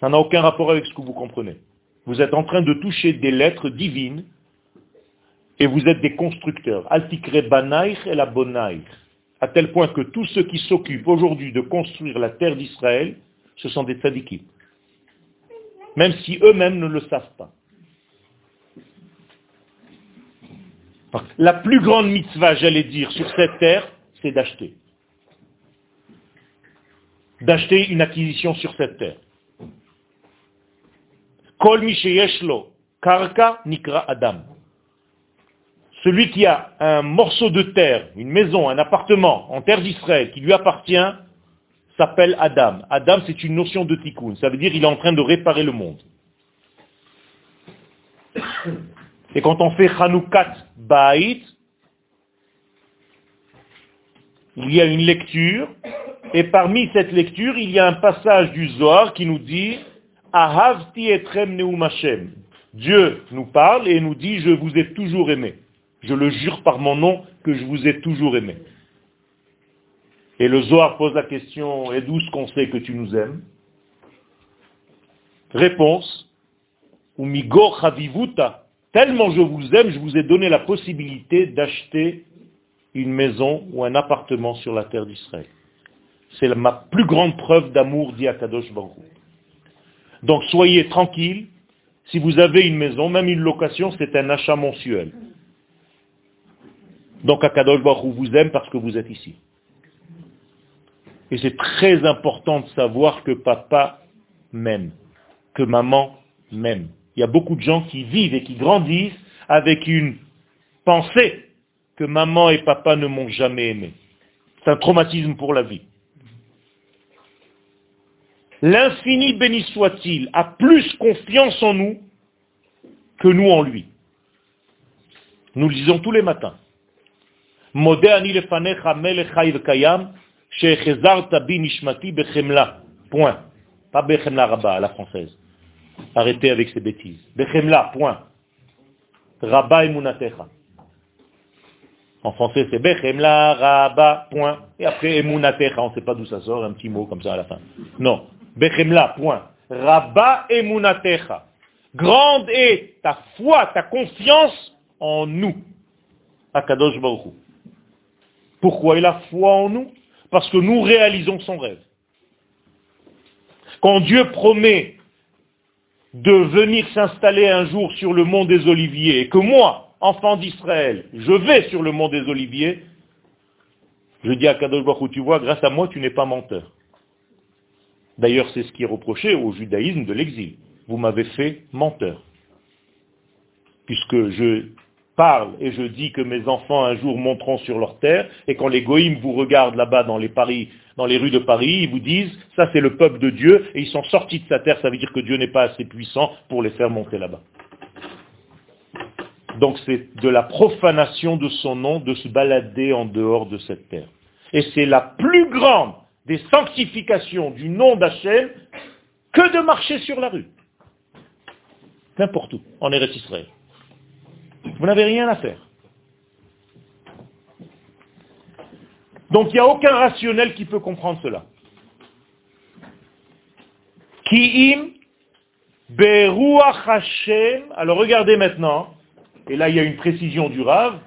ça n'a aucun rapport avec ce que vous comprenez. Vous êtes en train de toucher des lettres divines et vous êtes des constructeurs. Altikre et la bonaïch. À tel point que tous ceux qui s'occupent aujourd'hui de construire la terre d'Israël, ce sont des tzadikim. Même si eux-mêmes ne le savent pas. La plus grande mitzvah, j'allais dire, sur cette terre, c'est d'acheter. D'acheter une acquisition sur cette terre. Kol karka nikra adam. Celui qui a un morceau de terre, une maison, un appartement en terre d'Israël qui lui appartient, s'appelle Adam. Adam, c'est une notion de tikkun. Ça veut dire qu'il est en train de réparer le monde. Et quand on fait Hanoukat Ba'it, il y a une lecture, et parmi cette lecture, il y a un passage du Zohar qui nous dit Ahavti etrem neum. Dieu nous parle et nous dit, je vous ai toujours aimé. Je le jure par mon nom que je vous ai toujours aimé. Et le Zohar pose la question, et d'où ce qu'on sait que tu nous aimes? Réponse, Umigor chavivuta, tellement je vous aime, je vous ai donné la possibilité d'acheter une maison ou un appartement sur la terre d'Israël. C'est ma plus grande preuve d'amour, dit Akadosh Baruch. Donc soyez tranquille, si vous avez une maison, même une location, c'est un achat mensuel. Donc Akadosh Baruch vous aime parce que vous êtes ici. Et c'est très important de savoir que papa m'aime, que maman m'aime. Il y a beaucoup de gens qui vivent et qui grandissent avec une pensée que maman et papa ne m'ont jamais aimé. C'est un traumatisme pour la vie l'infini béni soit-il, a plus confiance en nous que nous en lui. Nous le disons tous les matins. Point. Pas bechemla rabba à la française. Arrêtez avec ces bêtises. Bechemla, point. Rabba emunatecha. En français, c'est Bechemla, Rabba, point. Et après, emunatecha, on ne sait pas d'où ça sort, un petit mot comme ça à la fin. Non. Bechemla, point. Rabba emunatecha. Grande est ta foi, ta confiance en nous. Akadosh Baruch Pourquoi il a foi en nous? Parce que nous réalisons son rêve. Quand Dieu promet de venir s'installer un jour sur le mont des Oliviers, et que moi, enfant d'Israël, je vais sur le mont des Oliviers, je dis à Kadosh Baruch tu vois, grâce à moi, tu n'es pas menteur. D'ailleurs, c'est ce qui est reproché au judaïsme de l'exil. Vous m'avez fait menteur. Puisque je parle et je dis que mes enfants un jour monteront sur leur terre, et quand les goïms vous regardent là-bas dans les Paris, dans les rues de Paris, ils vous disent, ça c'est le peuple de Dieu, et ils sont sortis de sa terre, ça veut dire que Dieu n'est pas assez puissant pour les faire monter là-bas. Donc c'est de la profanation de son nom de se balader en dehors de cette terre. Et c'est la plus grande des sanctifications du nom d'Hachem que de marcher sur la rue. N'importe où, en Eretz Israël. Vous n'avez rien à faire. Donc il n'y a aucun rationnel qui peut comprendre cela. Beruach Hashem. Alors regardez maintenant, et là il y a une précision du Rav.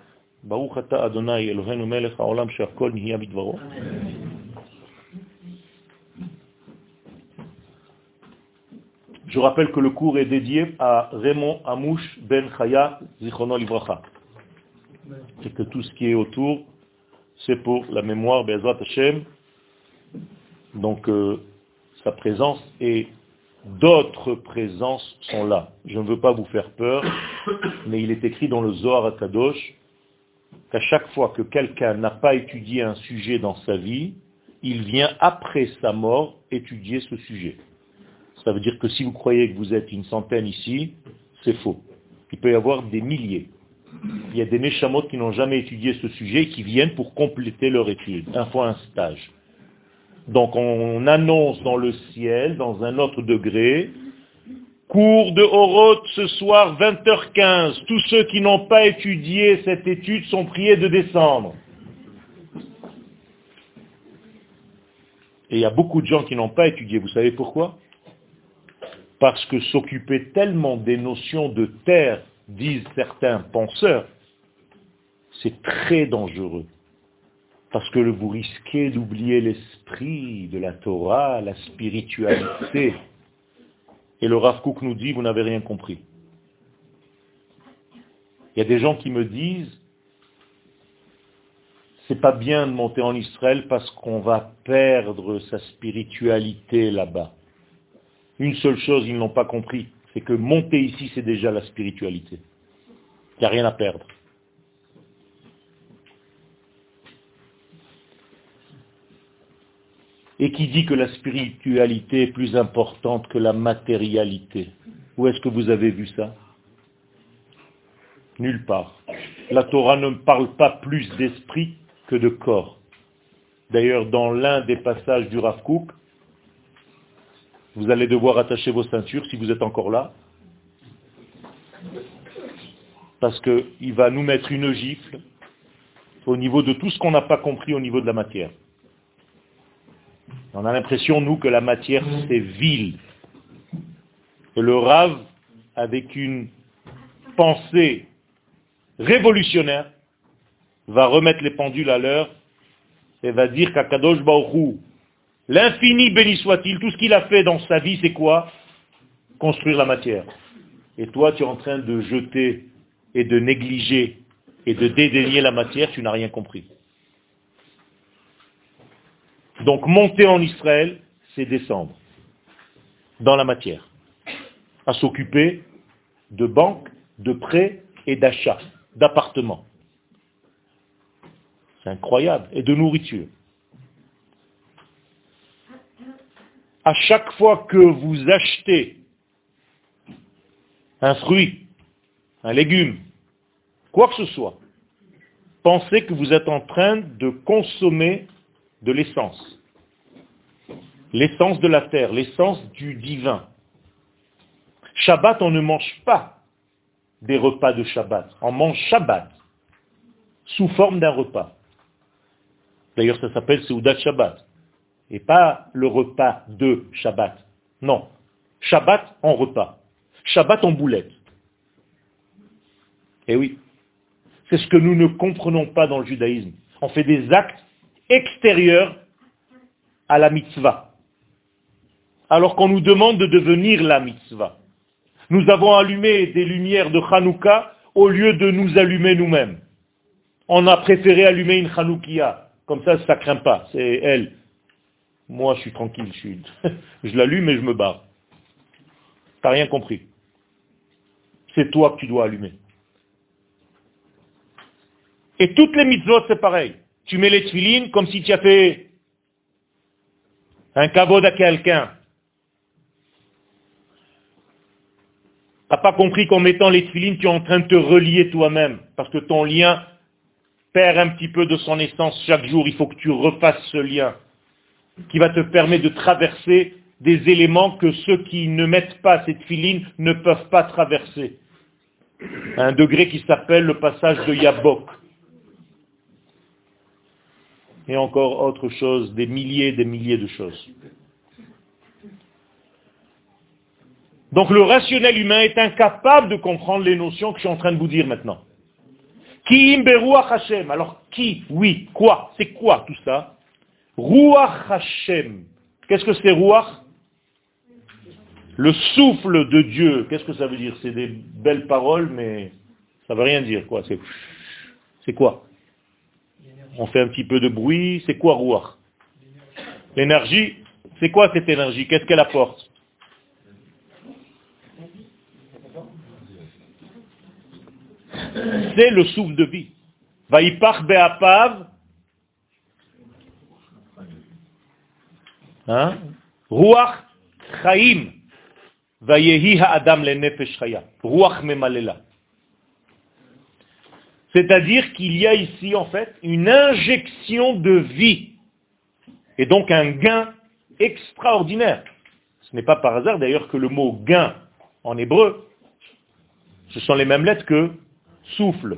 Je rappelle que le cours est dédié à Raymond Amouche Ben Chaya Zichrono Livracha. Et que tout ce qui est autour c'est pour la mémoire Bezrat Hashem, donc euh, sa présence et d'autres présences sont là. Je ne veux pas vous faire peur, mais il est écrit dans le Zohar Kadosh qu'à chaque fois que quelqu'un n'a pas étudié un sujet dans sa vie, il vient après sa mort étudier ce sujet. Ça veut dire que si vous croyez que vous êtes une centaine ici, c'est faux. Il peut y avoir des milliers il y a des méchamotes qui n'ont jamais étudié ce sujet et qui viennent pour compléter leur étude, un fois un stage. Donc on annonce dans le ciel, dans un autre degré, cours de Horoth ce soir 20h15. Tous ceux qui n'ont pas étudié cette étude sont priés de descendre. Et il y a beaucoup de gens qui n'ont pas étudié. Vous savez pourquoi? Parce que s'occuper tellement des notions de terre disent certains penseurs, c'est très dangereux. Parce que vous risquez d'oublier l'esprit de la Torah, la spiritualité. Et le Rav Kook nous dit, vous n'avez rien compris. Il y a des gens qui me disent, c'est pas bien de monter en Israël parce qu'on va perdre sa spiritualité là-bas. Une seule chose, ils n'ont pas compris c'est que monter ici, c'est déjà la spiritualité. Il n'y a rien à perdre. Et qui dit que la spiritualité est plus importante que la matérialité? Où est-ce que vous avez vu ça? Nulle part. La Torah ne parle pas plus d'esprit que de corps. D'ailleurs, dans l'un des passages du Rav vous allez devoir attacher vos ceintures si vous êtes encore là. Parce qu'il va nous mettre une gifle au niveau de tout ce qu'on n'a pas compris au niveau de la matière. On a l'impression, nous, que la matière, c'est vil. Que le rave, avec une pensée révolutionnaire, va remettre les pendules à l'heure et va dire qu'Akadosh Baruch L'infini béni soit-il, tout ce qu'il a fait dans sa vie, c'est quoi? Construire la matière. Et toi, tu es en train de jeter et de négliger et de dédaigner la matière, tu n'as rien compris. Donc monter en Israël, c'est descendre dans la matière, à s'occuper de banques, de prêts et d'achats, d'appartements. C'est incroyable. Et de nourriture. À chaque fois que vous achetez un fruit, un légume, quoi que ce soit, pensez que vous êtes en train de consommer de l'essence. L'essence de la terre, l'essence du divin. Shabbat, on ne mange pas des repas de Shabbat. On mange Shabbat sous forme d'un repas. D'ailleurs, ça s'appelle Seudat Shabbat. Et pas le repas de Shabbat. Non. Shabbat en repas. Shabbat en boulette. Eh oui. C'est ce que nous ne comprenons pas dans le judaïsme. On fait des actes extérieurs à la mitzvah. Alors qu'on nous demande de devenir la mitzvah. Nous avons allumé des lumières de Hanouka au lieu de nous allumer nous-mêmes. On a préféré allumer une Hanoukia. Comme ça, ça craint pas. C'est elle. Moi, je suis tranquille. Je, l'allume [LAUGHS] et je me barre. T'as rien compris. C'est toi que tu dois allumer. Et toutes les mitzvot, c'est pareil. Tu mets les tfilines comme si tu as fait un kavod à quelqu'un. n'as pas compris qu'en mettant les tfilines, tu es en train de te relier toi-même, parce que ton lien perd un petit peu de son essence chaque jour. Il faut que tu refasses ce lien qui va te permettre de traverser des éléments que ceux qui ne mettent pas cette filine ne peuvent pas traverser. Un degré qui s'appelle le passage de Yabok. Et encore autre chose, des milliers et des milliers de choses. Donc le rationnel humain est incapable de comprendre les notions que je suis en train de vous dire maintenant. Ki Hashem. Alors qui Oui. Quoi C'est quoi tout ça? Ruach Hashem. Qu'est-ce que c'est Ruach? Le souffle de Dieu. Qu'est-ce que ça veut dire? C'est des belles paroles, mais ça veut rien dire. C'est quoi? On fait un petit peu de bruit. C'est quoi Ruach? L'énergie. C'est quoi cette énergie? Qu'est-ce qu'elle apporte? C'est le souffle de vie. Vaïpach be'apav. Hein? Ruach. Vayehi ha'adam. C'est-à-dire qu'il y a ici, en fait, une injection de vie. Et donc un gain extraordinaire. Ce n'est pas par hasard d'ailleurs que le mot gain en hébreu, ce sont les mêmes lettres que souffle.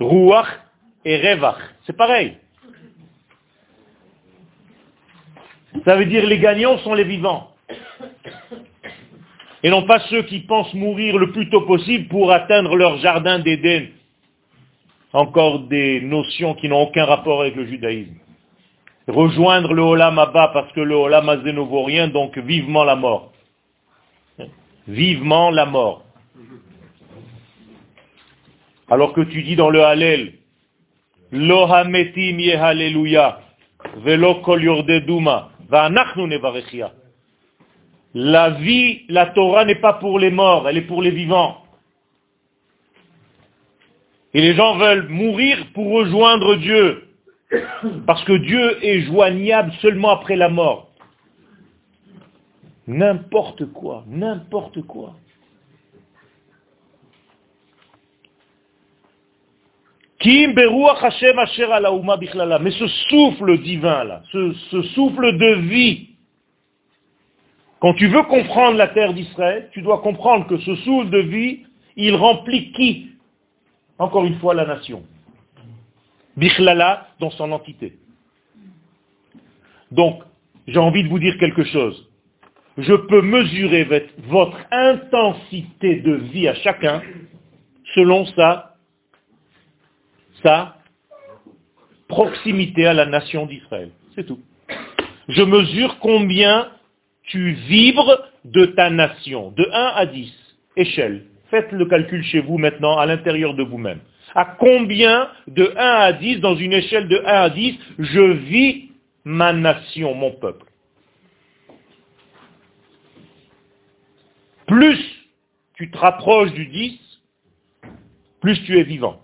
Ruach et revach. C'est pareil. Ça veut dire les gagnants sont les vivants. Et non pas ceux qui pensent mourir le plus tôt possible pour atteindre leur jardin d'Éden. Encore des notions qui n'ont aucun rapport avec le judaïsme. Rejoindre le Olam Abba parce que le Olam Azé vaut rien, donc vivement la mort. Vivement la mort. Alors que tu dis dans le Hallel, Lohametim Hallelujah, Velo Kol Yordeduma. La vie, la Torah n'est pas pour les morts, elle est pour les vivants. Et les gens veulent mourir pour rejoindre Dieu. Parce que Dieu est joignable seulement après la mort. N'importe quoi, n'importe quoi. Mais ce souffle divin là, ce, souffle de vie, quand tu veux comprendre la terre d'Israël, tu dois comprendre que ce souffle de vie, il remplit qui? Encore une fois, la nation. Bichlala dans son entité. Donc, j'ai envie de vous dire quelque chose. Je peux mesurer votre intensité de vie à chacun selon sa proximité à la nation d'Israël. C'est tout. Je mesure combien tu vibres de ta nation, de 1 à 10, échelle. Faites le calcul chez vous maintenant, à l'intérieur de vous-même. À combien de 1 à 10, dans une échelle de 1 à 10, je vis ma nation, mon peuple Plus tu te rapproches du 10, plus tu es vivant.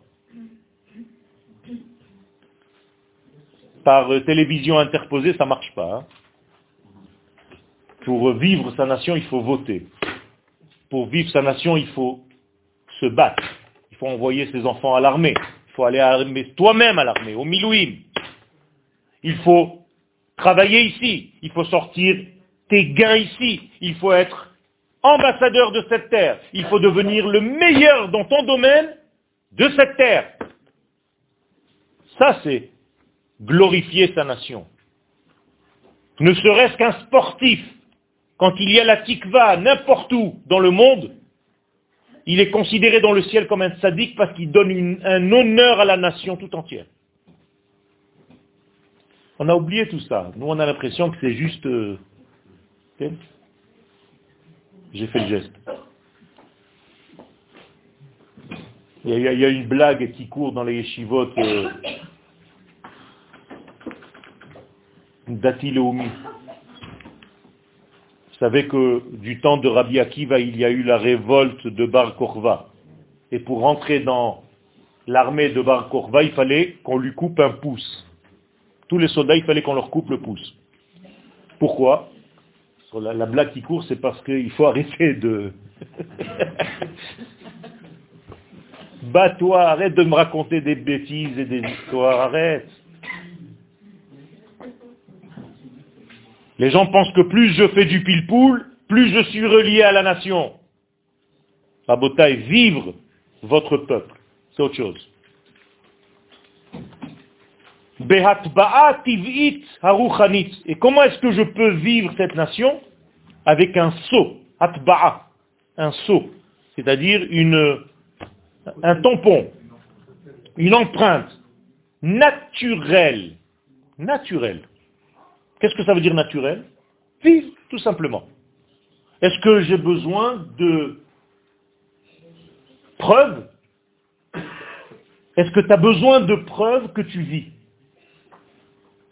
Par télévision interposée, ça ne marche pas. Hein. Pour vivre sa nation, il faut voter. Pour vivre sa nation, il faut se battre. Il faut envoyer ses enfants à l'armée. Il faut aller armer toi-même à l'armée, au Milouim. Il faut travailler ici. Il faut sortir tes gains ici. Il faut être ambassadeur de cette terre. Il faut devenir le meilleur dans ton domaine de cette terre. Ça, c'est glorifier sa nation. Ne serait-ce qu'un sportif, quand il y a la tikva n'importe où dans le monde, il est considéré dans le ciel comme un sadique parce qu'il donne un honneur à la nation tout entière. On a oublié tout ça. Nous, on a l'impression que c'est juste... Euh, J'ai fait le geste. Il y, a, une blague qui court dans les yeshivot. Euh, Dati Vous savez que du temps de Rabbi Akiva, il y a eu la révolte de Bar Korva. Et pour rentrer dans l'armée de Bar Korva, il fallait qu'on lui coupe un pouce. Tous les soldats, il fallait qu'on leur coupe le pouce. Pourquoi? La, la blague qui court, c'est parce qu'il faut [LAUGHS] arrêter de... [LAUGHS] Bats-toi, arrête de me raconter des bêtises et des histoires, arrête. Les gens pensent que plus je fais du pile-poule, plus je suis relié à la nation. Rabotaï, vivre votre peuple, c'est autre chose. Et comment est-ce que je peux vivre cette nation? Avec un saut, un saut, c'est-à-dire un tampon, une empreinte naturelle. Naturelle. Qu'est-ce que ça veut dire naturel? Vivre, tout simplement. Est-ce que j'ai besoin de preuves? Est-ce que tu as besoin de preuves que tu vis?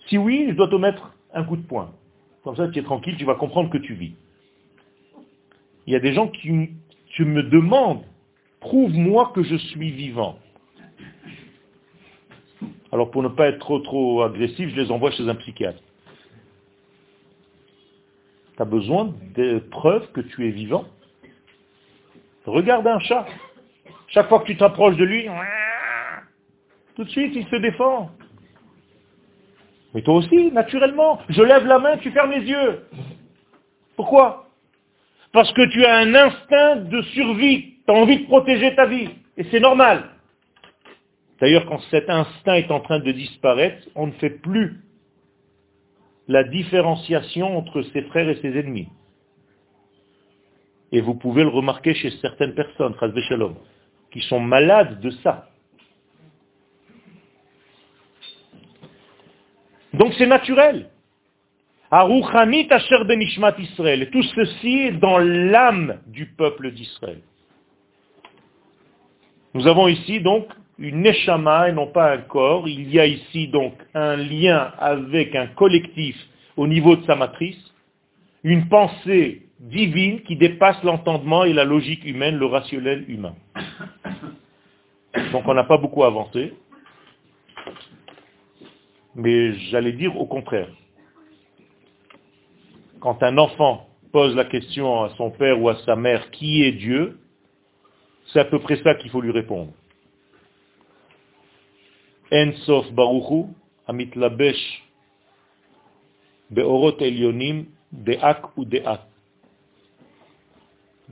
Si oui, je dois te mettre un coup de poing. Comme ça, tu es tranquille, tu vas comprendre que tu vis. Il y a des gens qui me demandent prouve-moi que je suis vivant. Alors pour ne pas être trop trop agressif, je les envoie chez un psychiatre. Tu as besoin de preuves que tu es vivant Regarde un chat. Chaque fois que tu t'approches de lui, tout de suite il se défend. Mais toi aussi, naturellement, je lève la main, tu fermes les yeux. Pourquoi? Parce que tu as un instinct de survie tu as envie de protéger ta vie. Et c'est normal. D'ailleurs, quand cet instinct est en train de disparaître, on ne fait plus la différenciation entre ses frères et ses ennemis. Et vous pouvez le remarquer chez certaines personnes, qui sont malades de ça. Donc c'est naturel. Israël. Et tout ceci est dans l'âme du peuple d'Israël. Nous avons ici donc une neshama et non pas un corps. Il y a ici donc un lien avec un collectif au niveau de sa matrice, une pensée divine qui dépasse l'entendement et la logique humaine, le rationnel humain. Donc on n'a pas beaucoup avancé, mais j'allais dire au contraire. Quand un enfant pose la question à son père ou à sa mère qui est Dieu, c'est à peu près ça qu'il faut lui répondre.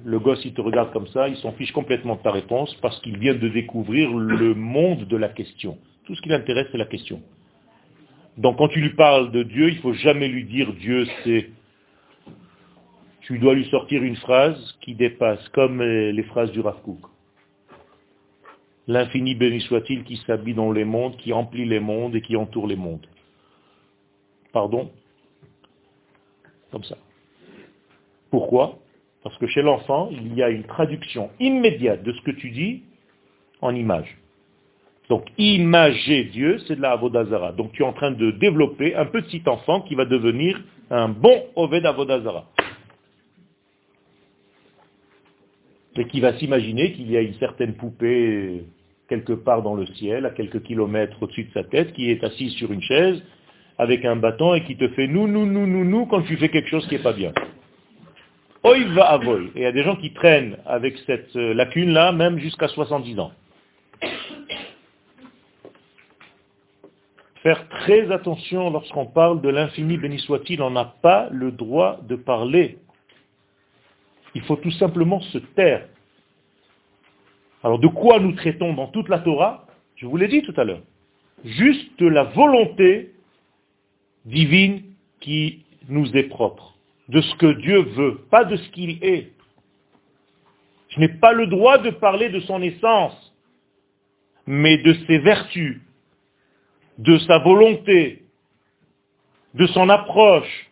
Le gosse, il te regarde comme ça, il s'en fiche complètement de ta réponse parce qu'il vient de découvrir le monde de la question. Tout ce qui l'intéresse, c'est la question. Donc quand tu lui parles de Dieu, il ne faut jamais lui dire Dieu c'est... Tu dois lui sortir une phrase qui dépasse, comme les phrases du Rav L'infini béni soit-il qui s'habille dans les mondes, qui remplit les mondes et qui entoure les mondes. Pardon Comme ça. Pourquoi Parce que chez l'enfant, il y a une traduction immédiate de ce que tu dis en image. Donc, imager Dieu, c'est de la Avodazara. Donc, tu es en train de développer un petit enfant qui va devenir un bon Oved Avodazara. Et qui va s'imaginer qu'il y a une certaine poupée quelque part dans le ciel, à quelques kilomètres au-dessus de sa tête, qui est assise sur une chaise, avec un bâton, et qui te fait nous, nous, nous, nous, nous, quand tu fais quelque chose qui n'est pas bien. Oi va avoy. Et il y a des gens qui traînent avec cette euh, lacune-là, même jusqu'à 70 ans. Faire très attention lorsqu'on parle de l'infini, béni soit-il, on n'a pas le droit de parler. Il faut tout simplement se taire. Alors de quoi nous traitons dans toute la Torah Je vous l'ai dit tout à l'heure. Juste la volonté divine qui nous est propre, de ce que Dieu veut, pas de ce qu'il est. Je n'ai pas le droit de parler de son essence, mais de ses vertus, de sa volonté, de son approche.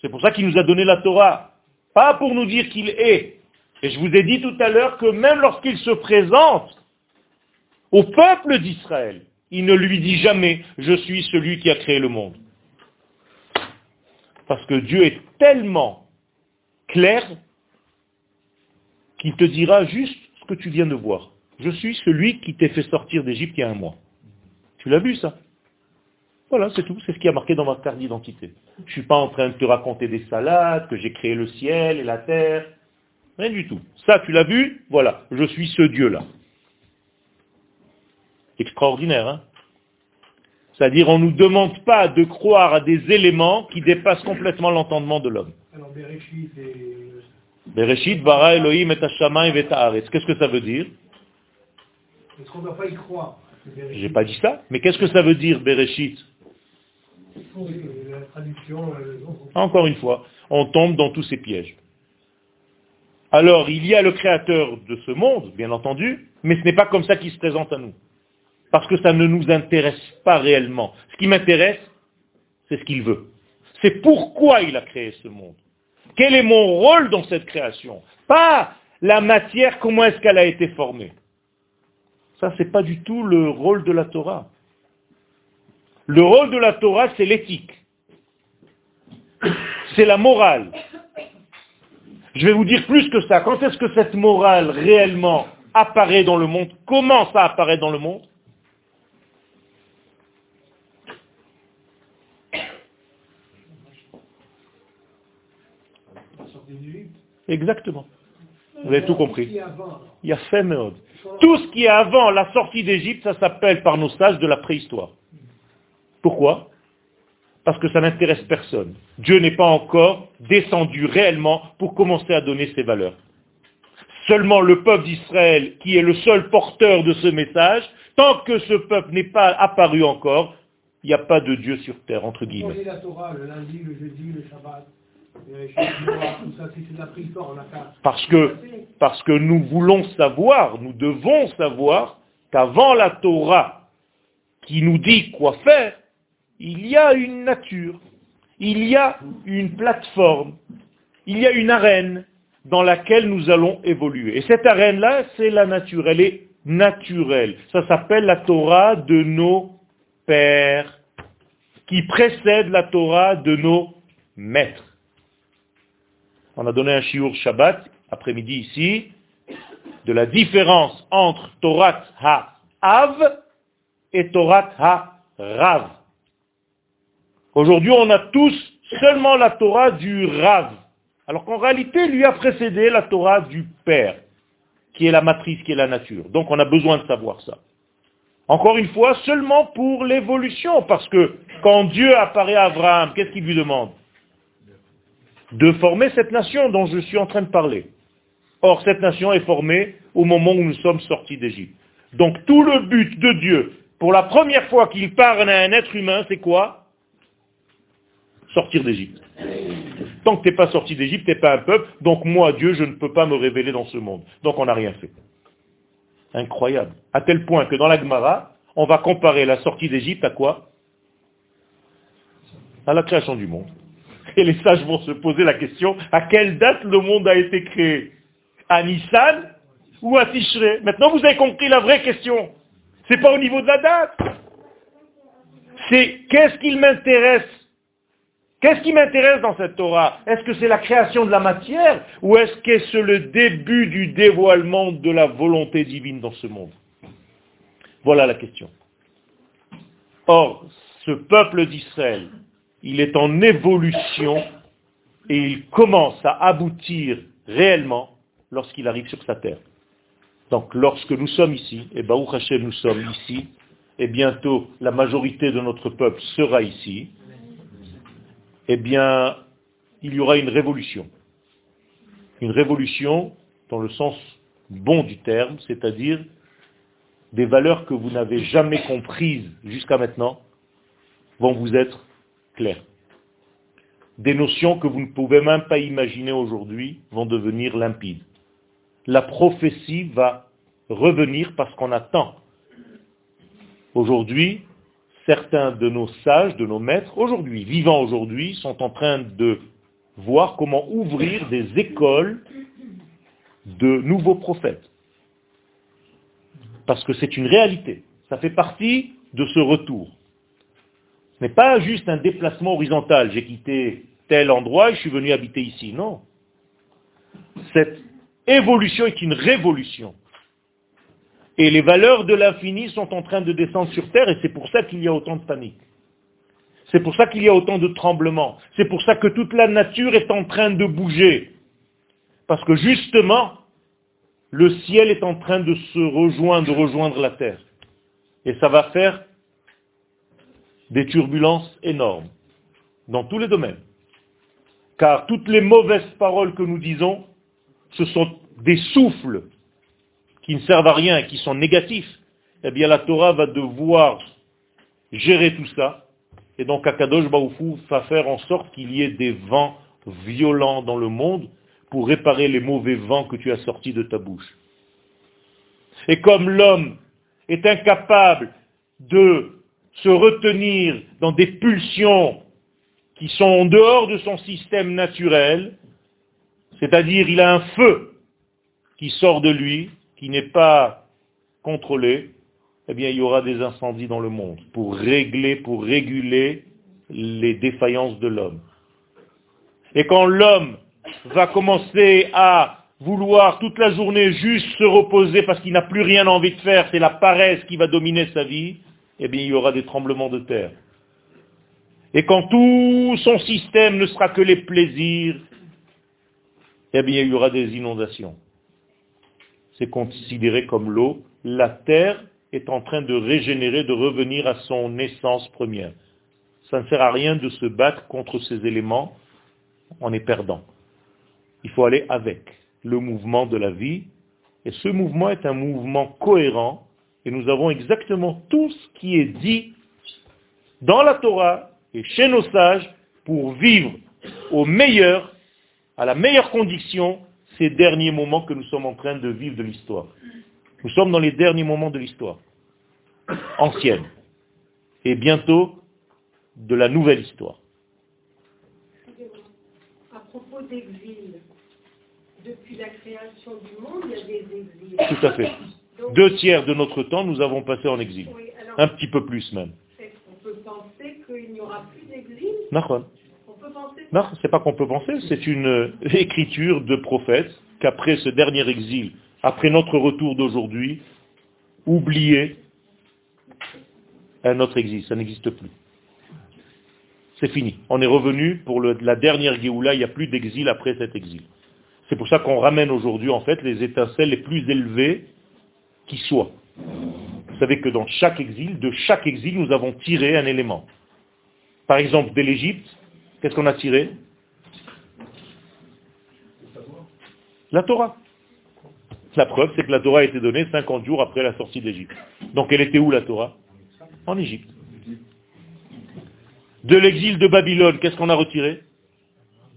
C'est pour ça qu'il nous a donné la Torah. Pas pour nous dire qu'il est. Et je vous ai dit tout à l'heure que même lorsqu'il se présente au peuple d'Israël, il ne lui dit jamais, je suis celui qui a créé le monde. Parce que Dieu est tellement clair qu'il te dira juste ce que tu viens de voir. Je suis celui qui t'ai fait sortir d'Égypte il y a un mois. Tu l'as vu ça Voilà, c'est tout. C'est ce qui a marqué dans ma carte d'identité. Je ne suis pas en train de te raconter des salades, que j'ai créé le ciel et la terre. Rien du tout. Ça, tu l'as vu Voilà, je suis ce Dieu-là. Extraordinaire, hein C'est-à-dire, on ne nous demande pas de croire à des éléments qui dépassent complètement l'entendement de l'homme. Alors, Bereshit, bara Elohim et Qu'est-ce que ça veut dire? Est-ce qu'on ne doit pas y croire? J'ai pas dit ça. Mais qu'est-ce que ça veut dire, Bereshit? Encore une fois, on tombe dans tous ces pièges. Alors, il y a le créateur de ce monde, bien entendu, mais ce n'est pas comme ça qu'il se présente à nous. Parce que ça ne nous intéresse pas réellement. Ce qui m'intéresse, c'est ce qu'il veut. C'est pourquoi il a créé ce monde. Quel est mon rôle dans cette création? Pas la matière, comment est-ce qu'elle a été formée. Ça, ce n'est pas du tout le rôle de la Torah. Le rôle de la Torah, c'est l'éthique. C'est la morale. Je vais vous dire plus que ça. Quand est-ce que cette morale réellement apparaît dans le monde? Comment ça apparaît dans le monde? Exactement. Vous avez tout compris. Il y a fait Tout ce qui est avant la sortie d'Égypte, ça s'appelle par nos sages de la préhistoire. Pourquoi? Parce que ça n'intéresse personne. Dieu n'est pas encore descendu réellement pour commencer à donner ses valeurs. Seulement le peuple d'Israël, qui est le seul porteur de ce message, tant que ce peuple n'est pas apparu encore, il n'y a pas de Dieu sur terre, entre guillemets. Parce que, parce que nous voulons savoir, nous devons savoir qu'avant la Torah qui nous dit quoi faire, il y a une nature, il y a une plateforme, il y a une arène dans laquelle nous allons évoluer. Et cette arène-là, c'est la nature, elle est naturelle. Ça s'appelle la Torah de nos pères, qui précède la Torah de nos maîtres. On a donné un shiur Shabbat, après-midi ici, de la différence entre Torah ha-av et Torah ha-rav. Aujourd'hui, on a tous seulement la Torah du Rav, alors qu'en réalité, lui a précédé la Torah du Père, qui est la matrice, qui est la nature. Donc on a besoin de savoir ça. Encore une fois, seulement pour l'évolution, parce que quand Dieu apparaît à Abraham, qu'est-ce qu'il lui demande? De former cette nation dont je suis en train de parler. Or, cette nation est formée au moment où nous sommes sortis d'Égypte. Donc tout le but de Dieu, pour la première fois qu'il parle à un être humain, c'est quoi? Sortir d'Égypte. Tant que tu n'es pas sorti d'Égypte, tu n'es pas un peuple, donc moi, Dieu, je ne peux pas me révéler dans ce monde. Donc on n'a rien fait. Incroyable. À tel point que dans la Gemara, on va comparer la sortie d'Égypte à quoi? À la création du monde. Et les sages vont se poser la question, à quelle date le monde a été créé? À Nissan ou à Tishré Maintenant vous avez compris la vraie question. C'est pas au niveau de la date. C'est qu'est-ce qu'il m'intéresse? Qu'est-ce qui m'intéresse dans cette Torah? Est-ce que c'est la création de la matière? Ou est-ce que c'est le début du dévoilement de la volonté divine dans ce monde? Voilà la question. Or, ce peuple d'Israël, il est en évolution et il commence à aboutir réellement lorsqu'il arrive sur sa terre. Donc lorsque nous sommes ici, et Baruch Hashem nous sommes ici, et bientôt la majorité de notre peuple sera ici, eh bien, il y aura une révolution. Une révolution dans le sens bon du terme, c'est-à-dire des valeurs que vous n'avez jamais comprises jusqu'à maintenant vont vous être claires. des notions que vous ne pouvez même pas imaginer aujourd'hui vont devenir limpides. La prophétie va revenir parce qu'on attend. Aujourd'hui, certains de nos sages, de nos maîtres, aujourd'hui, vivants aujourd'hui, sont en train de voir comment ouvrir des écoles de nouveaux prophètes. Parce que c'est une réalité. Ça fait partie de ce retour. Ce n'est pas juste un déplacement horizontal. J'ai quitté tel endroit et je suis venu habiter ici. Non. Cette évolution est une révolution. Et les valeurs de l'infini sont en train de descendre sur terre et c'est pour ça qu'il y a autant de panique. C'est pour ça qu'il y a autant de tremblements. C'est pour ça que toute la nature est en train de bouger. Parce que justement, le ciel est en train de se rejoindre, de rejoindre la terre. Et ça va faire des turbulences énormes dans tous les domaines. Car toutes les mauvaises paroles que nous disons, ce sont des souffles qui ne servent à rien et qui sont négatifs. Eh bien, la Torah va devoir gérer tout ça. Et donc, Akadosh Baoufou va faire en sorte qu'il y ait des vents violents dans le monde pour réparer les mauvais vents que tu as sortis de ta bouche. Et comme l'homme est incapable de se retenir dans des pulsions qui sont en dehors de son système naturel, c'est-à-dire il a un feu qui sort de lui, qui n'est pas contrôlé, eh bien il y aura des incendies dans le monde pour régler, pour réguler les défaillances de l'homme. Et quand l'homme va commencer à vouloir toute la journée juste se reposer parce qu'il n'a plus rien envie de faire, c'est la paresse qui va dominer sa vie, eh bien il y aura des tremblements de terre. Et quand tout son système ne sera que les plaisirs, eh bien il y aura des inondations. C'est considéré comme l'eau. La terre est en train de régénérer, de revenir à son essence première. Ça ne sert à rien de se battre contre ces éléments, on est perdant. Il faut aller avec le mouvement de la vie. Et ce mouvement est un mouvement cohérent. Et nous avons exactement tout ce qui est dit dans la Torah et chez nos sages pour vivre au meilleur, à la meilleure condition, ces derniers moments que nous sommes en train de vivre de l'histoire. Nous sommes dans les derniers moments de l'histoire ancienne. Et bientôt de la nouvelle histoire. À propos d'exil, depuis la création du monde, il y a des exils. Tout à fait. Deux tiers de notre temps, nous avons passé en exil. Un petit peu plus même. On peut penser qu'il n'y aura plus d'exil? Non, c'est pas qu'on peut penser, c'est une [LAUGHS] écriture de prophète qu'après ce dernier exil, après notre retour d'aujourd'hui, oubliez un autre exil, ça n'existe plus. C'est fini. On est revenu pour la dernière Géoula, il n'y a plus d'exil après cet exil. C'est pour ça qu'on ramène aujourd'hui, en fait, les étincelles les plus élevées qui soient. Vous savez que dans chaque exil, de chaque exil, nous avons tiré un élément. Par exemple, de l'Égypte, qu'est-ce qu'on a tiré La Torah. La preuve, c'est que la Torah a été donnée 50 jours après la sortie d'Égypte. Donc elle était où la Torah En Égypte. De l'exil de Babylone, qu'est-ce qu'on a retiré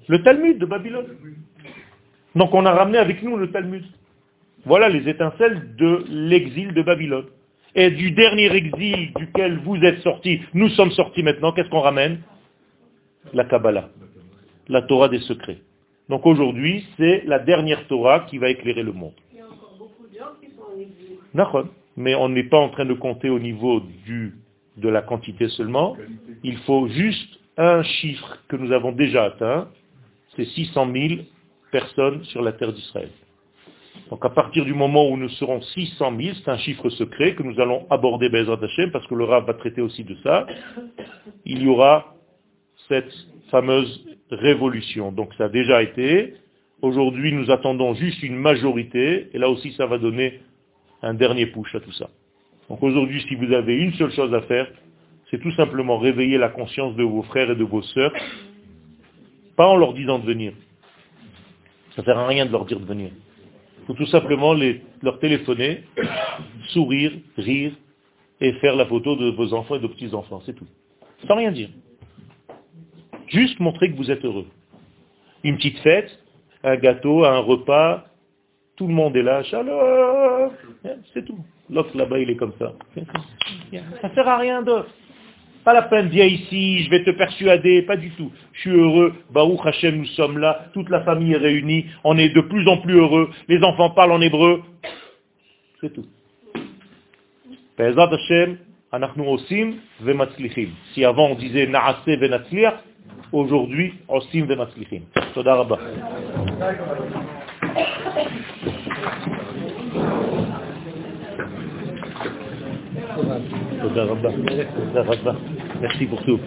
Le Talmud de Babylone. Donc on a ramené avec nous le Talmud. Voilà les étincelles de l'exil de Babylone. Et du dernier exil duquel vous êtes sortis, nous sommes sortis maintenant, qu'est-ce qu'on ramène La Kabbalah, la Torah des secrets. Donc aujourd'hui, c'est la dernière Torah qui va éclairer le monde. Il y a encore beaucoup de gens qui sont en exil. Mais on n'est pas en train de compter au niveau du, de la quantité seulement. Il faut juste un chiffre que nous avons déjà atteint, c'est 600 000 personnes sur la terre d'Israël. Donc à partir du moment où nous serons 600 000, c'est un chiffre secret que nous allons aborder Bezrat Hashem, parce que le Rav va traiter aussi de ça, il y aura cette fameuse révolution. Donc ça a déjà été. Aujourd'hui, nous attendons juste une majorité, et là aussi ça va donner un dernier push à tout ça. Donc aujourd'hui, si vous avez une seule chose à faire, c'est tout simplement réveiller la conscience de vos frères et de vos sœurs, pas en leur disant de venir, ça ne sert à rien de leur dire de venir. Il faut tout simplement leur téléphoner, [COUGHS] sourire, rire et faire la photo de vos enfants et de petits-enfants. C'est tout. Sans rien dire. Juste montrer que vous êtes heureux. Une petite fête, un gâteau, un repas, tout le monde est là, shalom, c'est tout. L'autre là-bas, il est comme ça. Ça sert à rien d'autre. Pas la peine, viens ici, je vais te persuader, pas du tout. Je suis heureux, Baruch Hashem, nous sommes là, toute la famille est réunie, on est de plus en plus heureux, les enfants parlent en hébreu. C'est tout. Si avant on disait naase aujourd'hui osim vematzlichim. Toda rabba. Toda rabba. Toda rabba. Merci pour tout.